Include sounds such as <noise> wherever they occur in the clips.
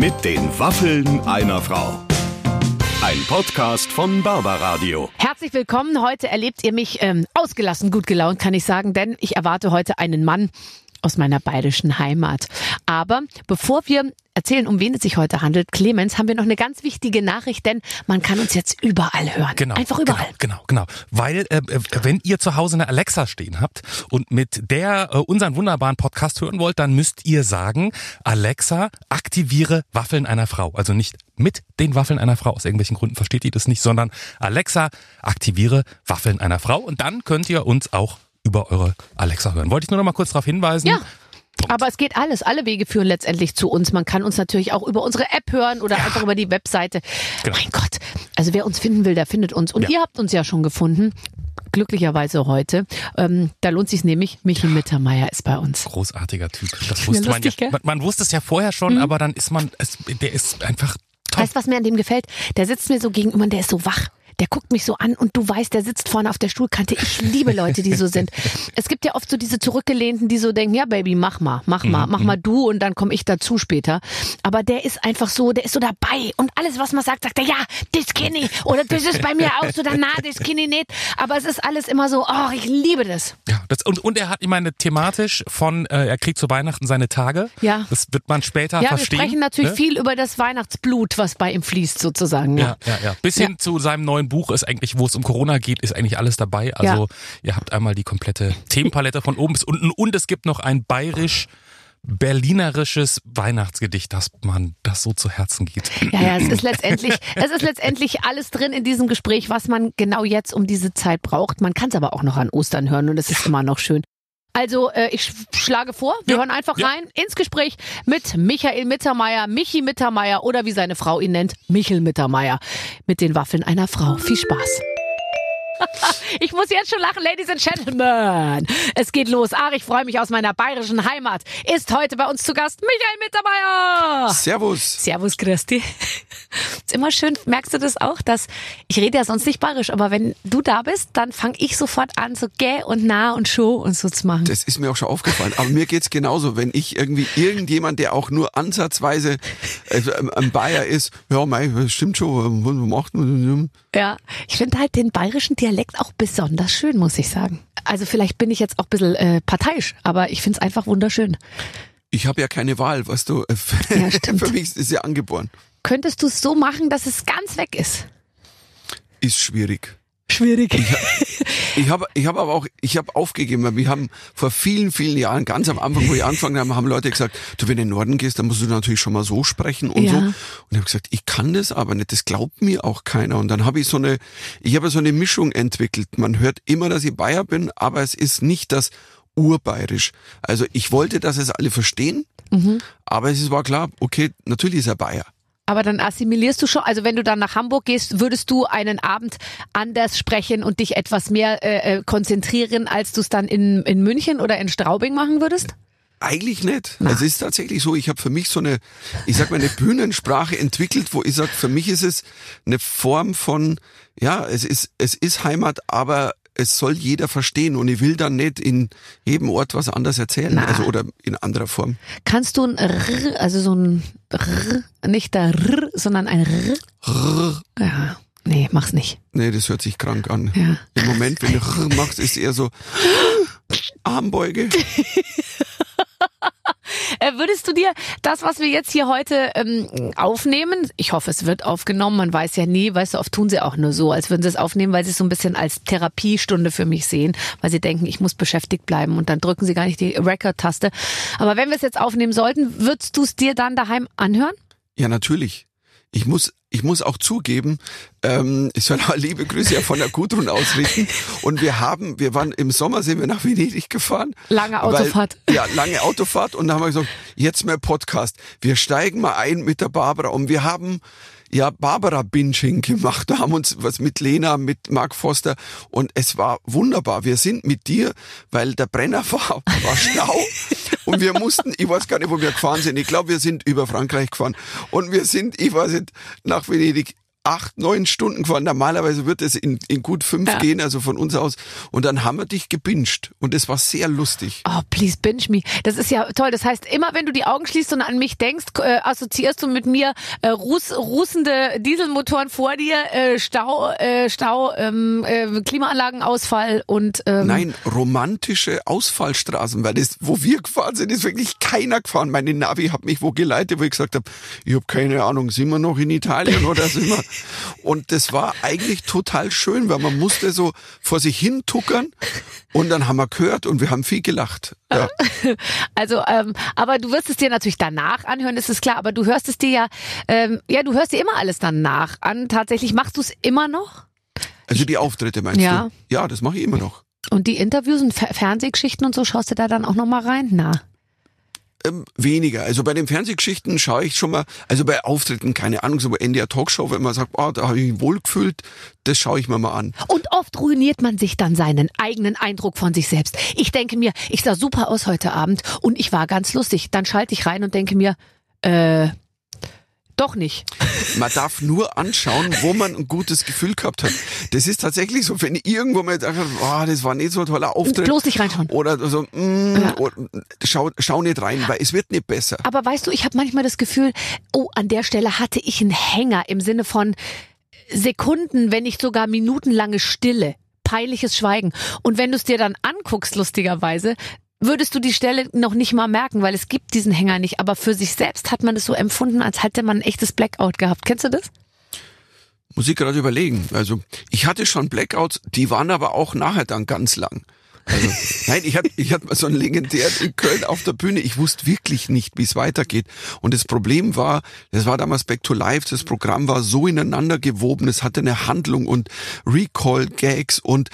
Mit den Waffeln einer Frau. Ein Podcast von Barbaradio. Herzlich willkommen. Heute erlebt ihr mich ähm, ausgelassen, gut gelaunt, kann ich sagen, denn ich erwarte heute einen Mann aus meiner bayerischen Heimat. Aber bevor wir erzählen, um wen es sich heute handelt, Clemens, haben wir noch eine ganz wichtige Nachricht, denn man kann uns jetzt überall hören. Genau. Einfach überall. Genau, genau. genau. Weil, äh, wenn ihr zu Hause eine Alexa stehen habt und mit der äh, unseren wunderbaren Podcast hören wollt, dann müsst ihr sagen, Alexa, aktiviere Waffeln einer Frau. Also nicht mit den Waffeln einer Frau. Aus irgendwelchen Gründen versteht ihr das nicht, sondern Alexa, aktiviere Waffeln einer Frau. Und dann könnt ihr uns auch über eure Alexa hören. Wollte ich nur noch mal kurz darauf hinweisen. Ja. Aber es geht alles. Alle Wege führen letztendlich zu uns. Man kann uns natürlich auch über unsere App hören oder ja. einfach über die Webseite. Genau. Mein Gott. Also wer uns finden will, der findet uns. Und ja. ihr habt uns ja schon gefunden. Glücklicherweise heute. Ähm, da lohnt sich nämlich, Michi ja. Mittermeier ist bei uns. Großartiger Typ. Das wusste lustig, man ja. Man, man, wusste es ja vorher schon, mhm. aber dann ist man, es, der ist einfach toll. Weißt du, was mir an dem gefällt? Der sitzt mir so gegenüber und der ist so wach der guckt mich so an und du weißt, der sitzt vorne auf der Stuhlkante. Ich liebe Leute, die so sind. <laughs> Es gibt ja oft so diese Zurückgelehnten, die so denken, ja Baby, mach mal, mach mal, mhm, mach mal mhm. du und dann komme ich dazu später. Aber der ist einfach so, der ist so dabei und alles, was man sagt, sagt er, ja, das kenne ich oder das ist bei mir auch so, na, das kenne ich nicht. Aber es ist alles immer so, oh, ich liebe das. Ja, das, und, und er hat, ich meine, thematisch von, äh, er kriegt zu Weihnachten seine Tage. Ja. Das wird man später ja, verstehen. Ja, wir sprechen natürlich ne? viel über das Weihnachtsblut, was bei ihm fließt sozusagen. Ja, ja, ja. ja. Bis hin zu seinem neuen Buch ist eigentlich, wo es um Corona geht, ist eigentlich alles dabei. Also ja. ihr habt einmal die komplette Themenpalette von oben bis unten und es gibt noch ein bayerisch berlinerisches Weihnachtsgedicht, dass man das so zu Herzen geht. Ja, ja, es ist letztendlich, es ist letztendlich alles drin in diesem Gespräch, was man genau jetzt um diese Zeit braucht. Man kann es aber auch noch an Ostern hören und es ist immer noch schön. Also äh, ich schlage vor, wir ja, hören einfach ja. rein ins Gespräch mit Michael Mittermeier, Michi Mittermeier oder wie seine Frau ihn nennt, Michel Mittermeier. Mit den Waffeln einer Frau. Viel Spaß. <laughs> Ich muss jetzt schon lachen, Ladies and Gentlemen. Es geht los. Ach, ich freue mich aus meiner bayerischen Heimat. Ist heute bei uns zu Gast Michael Mittermeier. Servus. Servus, Christi. Ist immer schön, merkst du das auch, dass ich rede ja sonst nicht bayerisch, aber wenn du da bist, dann fange ich sofort an, so gäh und nah und show und so zu machen. Das ist mir auch schon aufgefallen. Aber mir geht's genauso. Wenn ich irgendwie irgendjemand, der auch nur ansatzweise äh, ein Bayer ist, ja, mei, stimmt schon, was macht man? Ja, ich finde halt den bayerischen Dialekt auch besonders schön, muss ich sagen. Also vielleicht bin ich jetzt auch ein bisschen äh, parteiisch, aber ich finde es einfach wunderschön. Ich habe ja keine Wahl, weißt du. Ja. <laughs> Für mich ist ja angeboren. Könntest du es so machen, dass es ganz weg ist? Ist schwierig. Schwierig. Ich habe <laughs> ich hab aber auch, ich habe aufgegeben. Wir haben vor vielen, vielen Jahren, ganz am Anfang, wo ich angefangen habe, haben Leute gesagt, du, wenn du in den Norden gehst, dann musst du natürlich schon mal so sprechen und ja. so. Und ich habe gesagt, ich kann das aber nicht, das glaubt mir auch keiner. Und dann habe ich so eine, ich habe so eine Mischung entwickelt. Man hört immer, dass ich Bayer bin, aber es ist nicht das urbayerisch. Also ich wollte, dass es alle verstehen, mhm. aber es war klar, okay, natürlich ist er Bayer. Aber dann assimilierst du schon, also wenn du dann nach Hamburg gehst, würdest du einen Abend anders sprechen und dich etwas mehr äh, äh konzentrieren, als du es dann in, in München oder in Straubing machen würdest? Eigentlich nicht. Na. Es ist tatsächlich so, ich habe für mich so eine, ich sag mal, eine Bühnensprache entwickelt, wo ich sag, für mich ist es eine Form von, ja, es ist, es ist Heimat, aber es soll jeder verstehen und ich will dann nicht in jedem Ort was anderes erzählen, Na. also oder in anderer Form. Kannst du ein R, also so ein R, nicht der R, sondern ein R? R. Ja. Nee, mach's nicht. Nee, das hört sich krank an. Ja. Im Moment, wenn du R machst, ist eher so <laughs> Armbeuge. <laughs> Äh, würdest du dir das, was wir jetzt hier heute ähm, aufnehmen, ich hoffe, es wird aufgenommen, man weiß ja nie, weißt du, oft tun sie auch nur so, als würden sie es aufnehmen, weil sie es so ein bisschen als Therapiestunde für mich sehen, weil sie denken, ich muss beschäftigt bleiben und dann drücken sie gar nicht die Record-Taste. Aber wenn wir es jetzt aufnehmen sollten, würdest du es dir dann daheim anhören? Ja, natürlich. Ich muss ich muss auch zugeben, ähm, ich soll auch liebe Grüße ja von der Gudrun ausrichten. Und wir haben, wir waren im Sommer sind wir nach Venedig gefahren. Lange Autofahrt. Weil, ja, lange Autofahrt. Und da haben wir gesagt, jetzt mehr Podcast. Wir steigen mal ein mit der Barbara und wir haben ja Barbara Binging gemacht. Da haben uns was mit Lena, mit Mark Foster und es war wunderbar. Wir sind mit dir, weil der Brenner <laughs> war, war Stau und wir mussten, ich weiß gar nicht, wo wir gefahren sind. Ich glaube, wir sind über Frankreich gefahren und wir sind, ich weiß nicht, nach Venedig acht, neun Stunden gefahren. Normalerweise wird es in, in gut fünf Ja. gehen, also von uns aus. Und dann haben wir dich gebinged. Und es war sehr lustig. Oh, please binge me. Das ist ja toll. Das heißt, immer wenn du die Augen schließt und an mich denkst, äh, assoziierst du mit mir äh, ruß, rußende Dieselmotoren vor dir, äh, Stau, äh, Stau, ähm, äh, Klimaanlagenausfall und ähm, Nein, romantische Ausfallstraßen, weil das, wo wir gefahren sind, ist wirklich keiner gefahren. Meine Navi hat mich wo geleitet, wo ich gesagt habe, ich habe keine Ahnung, sind wir noch in Italien oder sind wir? <laughs> Und das war eigentlich total schön, weil man musste so vor sich hin tuckern und dann haben wir gehört und wir haben viel gelacht. Ja. <laughs> Also, ähm, aber du wirst es dir natürlich danach anhören, ist es klar. Aber du hörst es dir ja, ähm, ja, du hörst dir immer alles danach an. Tatsächlich machst du es immer noch. Also die Auftritte meinst Ja. du? Ja, das mache ich immer noch. Und die Interviews und Fer Fernsehgeschichten und so schaust du da dann auch noch mal rein? Na. Ähm, weniger. Also bei den Fernsehgeschichten schaue ich schon mal, also bei Auftritten, keine Ahnung, so bei NDR Talkshow, wenn man sagt, oh, da habe ich mich wohlgefühlt, das schaue ich mir mal an. Und oft ruiniert man sich dann seinen eigenen Eindruck von sich selbst. Ich denke mir, ich sah super aus heute Abend und ich war ganz lustig. Dann schalte ich rein und denke mir, äh, doch nicht. Man darf nur anschauen, wo man ein gutes Gefühl gehabt hat. Das ist tatsächlich so, wenn ich irgendwo mal gedacht habe, oh, das war nicht so ein toller Auftritt. Bloß nicht reinschauen. Oder so, mm, oder, schau, schau nicht rein, weil es wird nicht besser. Aber weißt du, ich habe manchmal das Gefühl, oh, an der Stelle hatte ich einen Hänger im Sinne von Sekunden, wenn nicht sogar minutenlange Stille, peinliches Schweigen. Und wenn du es dir dann anguckst, lustigerweise, würdest du die Stelle noch nicht mal merken, weil es gibt diesen Hänger nicht. Aber für sich selbst hat man es so empfunden, als hätte man ein echtes Blackout gehabt. Kennst du das? Muss ich gerade überlegen. Also ich hatte schon Blackouts, die waren aber auch nachher dann ganz lang. Also, <laughs> nein, ich hatte, ich hatte mal so einen legendären in Köln auf der Bühne. Ich wusste wirklich nicht, wie es weitergeht. Und das Problem war, das war damals Back to Life, das Programm war so ineinander gewoben, es hatte eine Handlung und Recall-Gags und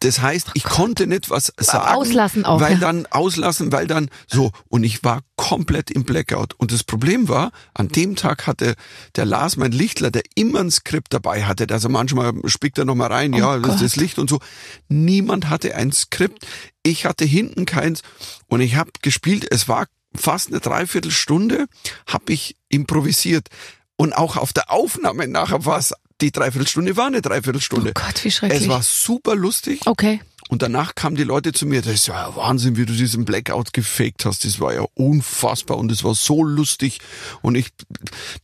das heißt, ich konnte nicht was sagen. Auslassen auch, Weil ja. dann auslassen, weil dann so. Und ich war komplett im Blackout. Und das Problem war, an dem Tag hatte der Lars, mein Lichtler, der immer ein Skript dabei hatte, also manchmal spickt er nochmal rein, ja, das ist das Licht und so. Niemand hatte ein Skript. Ich hatte hinten keins. Und ich habe gespielt. Es war fast eine Dreiviertelstunde, habe ich improvisiert. Und auch auf der Aufnahme nachher war es, die Dreiviertelstunde war eine Dreiviertelstunde. Oh Gott, wie schrecklich. Es war super lustig. Okay. Und danach kamen die Leute zu mir, das ist ja Wahnsinn, wie du diesen Blackout gefaked hast. Das war ja unfassbar und es war so lustig. Und ich,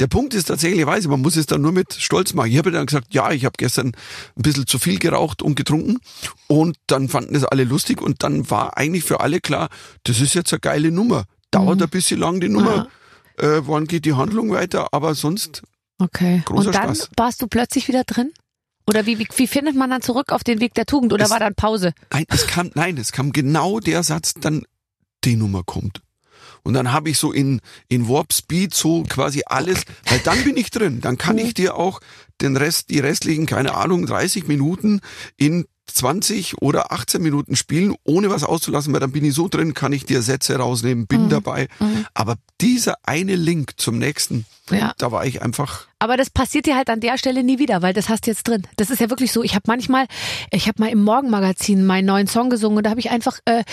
der Punkt ist tatsächlich, weiß ich, man muss es dann nur mit Stolz machen. Ich habe dann gesagt, ja, ich habe gestern ein bisschen zu viel geraucht und getrunken. Und dann fanden es alle lustig und dann war eigentlich für alle klar, das ist jetzt eine geile Nummer. Dauert ein bisschen lang die Nummer. Äh, wann geht die Handlung weiter? Aber sonst Okay. Großer Und dann Spaß. warst du plötzlich wieder drin? Oder wie, wie, wie findet man dann zurück auf den Weg der Tugend? Oder Es- war dann Pause? Nein, es kam, nein, es kam genau der Satz, dann die Nummer kommt. Und dann habe ich so in, in Warp Speed so quasi alles, weil dann bin ich drin. Dann kann ich dir auch den Rest, die restlichen, keine Ahnung, 30 Minuten in 20 oder 18 Minuten spielen, ohne was auszulassen, weil dann bin ich so drin, kann ich dir Sätze rausnehmen, bin dabei. Aber dieser eine Link zum nächsten, Ja. da war ich einfach, Aber das passiert dir halt an der Stelle nie wieder, weil das hast du jetzt drin. Das ist ja wirklich so. Ich habe manchmal, ich habe mal im Morgenmagazin meinen neuen Song gesungen und da habe ich einfach, äh,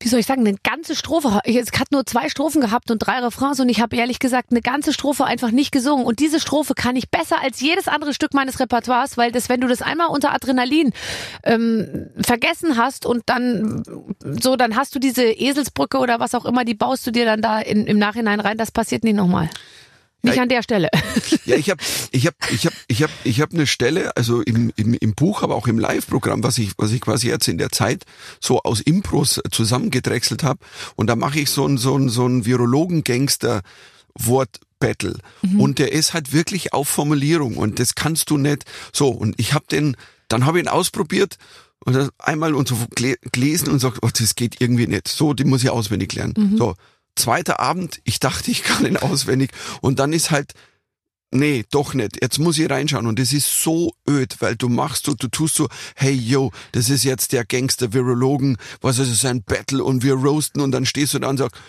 wie soll ich sagen, eine ganze Strophe. Ich, hat nur zwei Strophen gehabt und drei Refrains und ich habe ehrlich gesagt eine ganze Strophe einfach nicht gesungen. Und diese Strophe kann ich besser als jedes andere Stück meines Repertoires, weil das, wenn du das einmal unter Adrenalin ähm, vergessen hast und dann so, dann hast du diese Eselsbrücke oder was auch immer, die baust du dir dann da in, im Nachhinein rein. Das passiert nicht nochmal. Nicht an der Stelle. <laughs> Ja, ich habe ich hab, ich hab, ich hab, ich hab eine Stelle, also im, im, im Buch, aber auch im Live-Programm, was ich, was ich quasi jetzt in der Zeit so aus Impros zusammengedrechselt habe. Und da mache ich so ein so ein so ein Virologen-Gangster-Wort-Battle. Und der ist halt wirklich auf Formulierung und das kannst du nicht so. Und ich habe den, dann habe ich ihn ausprobiert und einmal und so gele- gelesen und sagt, oh, das geht irgendwie nicht. So, die muss ich auswendig lernen. So, zweiter Abend, ich dachte, ich kann ihn auswendig. Und dann ist halt, nee, doch nicht. Jetzt muss ich reinschauen. Und das ist so öd, weil du machst so, du tust so, hey yo, das ist jetzt der Gangster Virologen, was ist es, ein Battle und wir roasten und dann stehst du da und sagst,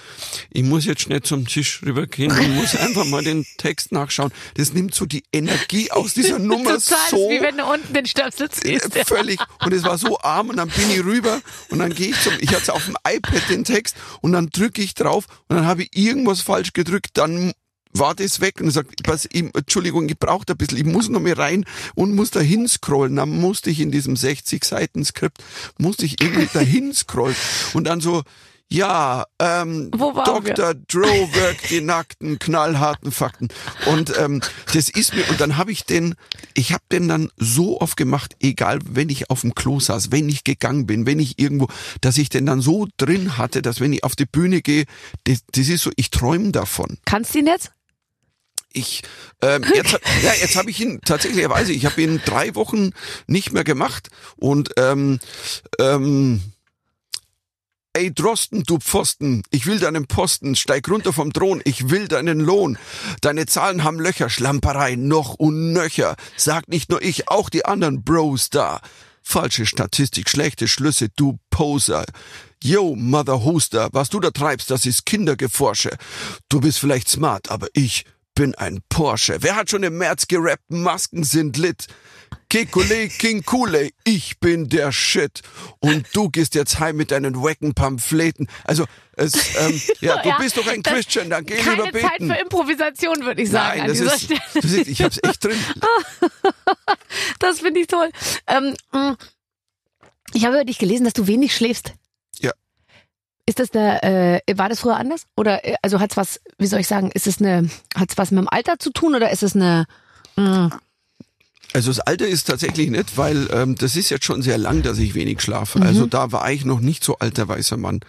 ich muss jetzt schnell zum Tisch rübergehen und muss einfach mal den Text nachschauen. Das nimmt so die Energie aus dieser <laughs> Nummer Total, so. wie wenn du unten den Stöpsel ziehst. Völlig. Und es war so arm und dann bin ich rüber und dann gehe ich zum, ich hatte auf dem iPad den Text und dann drücke ich drauf und dann habe ich irgendwas falsch gedrückt, dann war das weg und sagt, was, ich, Entschuldigung, ich brauche ein bisschen, ich muss noch mal rein und muss da hinscrollen. Dann musste ich in diesem 60 Seiten Skript, musste ich irgendwie da <laughs> hinscrollen und dann so, ja, ähm, Dr. Drow wirkt die nackten, knallharten Fakten. Und ähm, das ist mir, und dann habe ich den, ich habe den dann so oft gemacht, egal wenn ich auf dem Klo saß, wenn ich gegangen bin, wenn ich irgendwo, dass ich den dann so drin hatte, dass wenn ich auf die Bühne gehe, das, das ist so, ich träume davon. Kannst du ihn jetzt? Ich ähm, jetzt ja jetzt habe ich ihn tatsächlicherweise ich habe ihn drei Wochen nicht mehr gemacht und ähm, ähm, Ey Drosten, du Pfosten, ich will deinen Posten, steig runter vom Thron, ich will deinen Lohn. Deine Zahlen haben Löcher, Schlamperei noch und nöcher. Sag nicht nur ich, auch die anderen Bros da. Falsche Statistik, schlechte Schlüsse, du Poser. Yo, Mother Hoster, was du da treibst, das ist Kindergeforsche. Du bist vielleicht smart, aber ich bin ein Porsche. Wer hat schon im März gerappt, Masken sind lit? Kekule King Kule, ich bin der Shit. Und du gehst jetzt heim mit deinen wacken Pamphleten. Also, es, ähm, <laughs> ja, du ja, bist doch ein Christian, dann geh lieber beten. Keine Zeit für Improvisation, würde ich sagen, Nein, das ist, <laughs> Du siehst, ich hab's echt drin. <laughs> das finde ich toll. Ähm, mm, ich habe über dich gelesen, dass du wenig schläfst. Ist das eine, äh, war das früher anders? Oder, äh, also hat's was, wie soll ich sagen, ist es eine, hat's was mit dem Alter zu tun oder ist es eine, mh, mm, also das Alter ist tatsächlich nicht, weil ähm, das ist jetzt schon sehr lang, dass ich wenig schlafe. Also mhm. Also da war ich noch nicht so alter weißer Mann.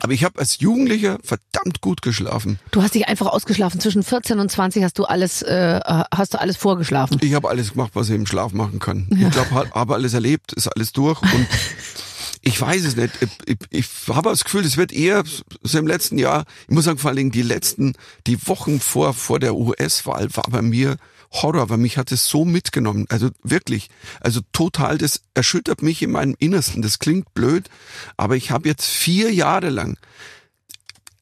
Aber ich habe als Jugendlicher verdammt gut geschlafen. Du hast dich einfach ausgeschlafen. Zwischen 14 und 20 hast du alles, äh, hast du alles vorgeschlafen. Ich habe alles gemacht, was ich im Schlaf machen kann. Ja. Ich glaube, habe alles erlebt, ist alles durch und <laughs> ich weiß es nicht. Ich, ich, ich habe das Gefühl, es wird eher so im letzten Jahr, ich muss sagen, vor allen Dingen die letzten, die Wochen vor, vor der US-Wahl war bei mir Horror, weil mich hat es so mitgenommen. Also wirklich, also total, das erschüttert mich in meinem Innersten. Das klingt blöd, aber ich habe jetzt vier Jahre lang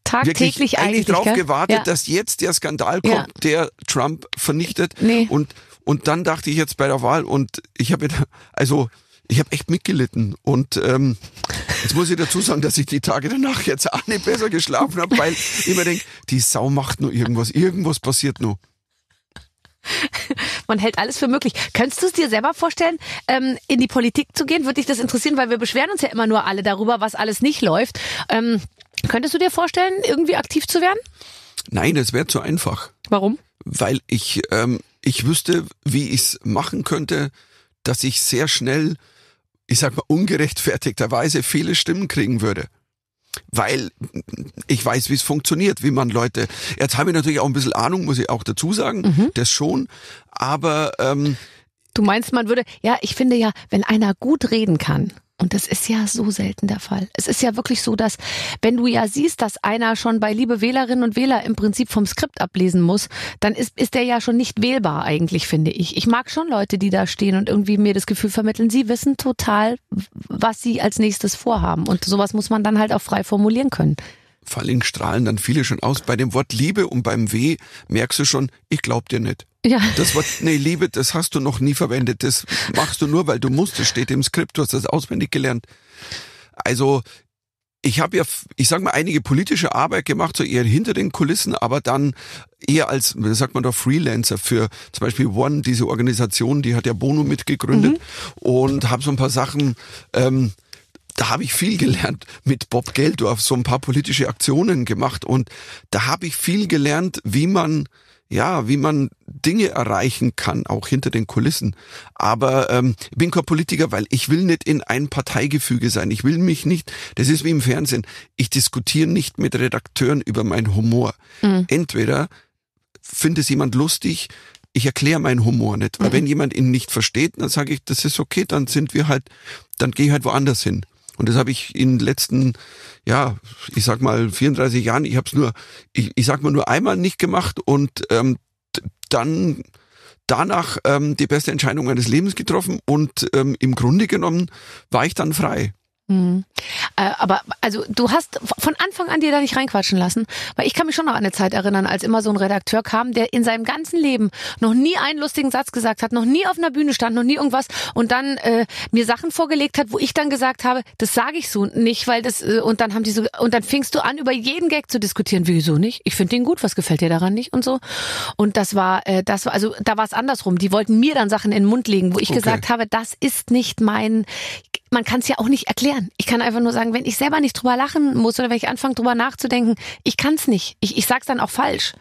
tagtäglich eigentlich darauf gewartet, ja. dass jetzt der Skandal kommt, ja. der Trump vernichtet. Nee. Und und dann dachte ich jetzt bei der Wahl und ich habe also ich habe echt mitgelitten und ähm, jetzt muss ich dazu sagen, dass ich die Tage danach jetzt auch nicht besser geschlafen habe, weil ich mir denke, die Sau macht nur irgendwas, irgendwas passiert nur. <laughs> Man hält alles für möglich. Könntest du es dir selber vorstellen, ähm, in die Politik zu gehen? Würde dich das interessieren? Weil wir beschweren uns ja immer nur alle darüber, was alles nicht läuft. Ähm, könntest du dir vorstellen, irgendwie aktiv zu werden? Nein, das wäre zu einfach. Warum? Weil ich, ähm, ich wüsste, wie ich es machen könnte, dass ich sehr schnell, ich sag mal, ungerechtfertigterweise viele Stimmen kriegen würde weil ich weiß, wie es funktioniert, wie man Leute. Jetzt habe ich natürlich auch ein bisschen Ahnung, muss ich auch dazu sagen, mhm. das schon. Aber ähm, du meinst, man würde, ja, ich finde ja, wenn einer gut reden kann, und das ist ja so selten der Fall. Es ist ja wirklich so, dass wenn du ja siehst, dass einer schon bei liebe Wählerinnen und Wähler im Prinzip vom Skript ablesen muss, dann ist, ist der ja schon nicht wählbar eigentlich, finde ich. Ich mag schon Leute, die da stehen und irgendwie mir das Gefühl vermitteln, sie wissen total, was sie als nächstes vorhaben. Und sowas muss man dann halt auch frei formulieren können. Vor allem strahlen dann viele schon aus. Bei dem Wort Liebe und beim W merkst du schon, ich glaub dir nicht. Ja. Das Wort, nee, Liebe, das hast du noch nie verwendet. Das machst du nur, weil du musst. Das steht im Skript, du hast das auswendig gelernt. Also, ich habe ja, ich sag mal, einige politische Arbeit gemacht, so eher hinter den Kulissen, aber dann eher als, sagt man da, Freelancer für zum Beispiel One, diese Organisation, die hat ja Bono mitgegründet mhm. und habe so ein paar Sachen, ähm, da habe ich viel gelernt mit Bob Geldorf, so ein paar politische Aktionen gemacht und da habe ich viel gelernt, wie man ja, wie man Dinge erreichen kann, auch hinter den Kulissen. Aber ähm, ich bin kein Politiker, weil ich will nicht in ein Parteigefüge sein. Ich will mich nicht, das ist wie im Fernsehen, ich diskutiere nicht mit Redakteuren über meinen Humor. Mhm. Entweder findet es jemand lustig, ich erkläre meinen Humor nicht. Weil mhm. wenn jemand ihn nicht versteht, dann sage ich, das ist okay, dann sind wir halt, dann gehe ich halt woanders hin. Und das habe ich in den letzten, ja, ich sag mal 34 Jahren, ich habe es nur, ich, ich sag mal nur einmal nicht gemacht und ähm, dann danach ähm, die beste Entscheidung meines Lebens getroffen und ähm, im Grunde genommen war ich dann frei. Mhm. Äh, aber also du hast von Anfang an dir da nicht reinquatschen lassen, weil ich kann mich schon noch an eine Zeit erinnern, als immer so ein Redakteur kam, der in seinem ganzen Leben noch nie einen lustigen Satz gesagt hat, noch nie auf einer Bühne stand, noch nie irgendwas und dann äh, mir Sachen vorgelegt hat, wo ich dann gesagt habe, das sage ich so nicht, weil das äh, und dann haben die so und dann fingst du an über jeden Gag zu diskutieren, wieso nicht? Ich finde den gut, was gefällt dir daran nicht und so. Und das war äh, das war also da war es andersrum. Die wollten mir dann Sachen in den Mund legen, wo ich okay. gesagt habe, das ist nicht mein man kann es ja auch nicht erklären. Ich kann einfach nur sagen, wenn ich selber nicht drüber lachen muss oder wenn ich anfange drüber nachzudenken, ich kann es nicht. Ich, ich sag's dann auch falsch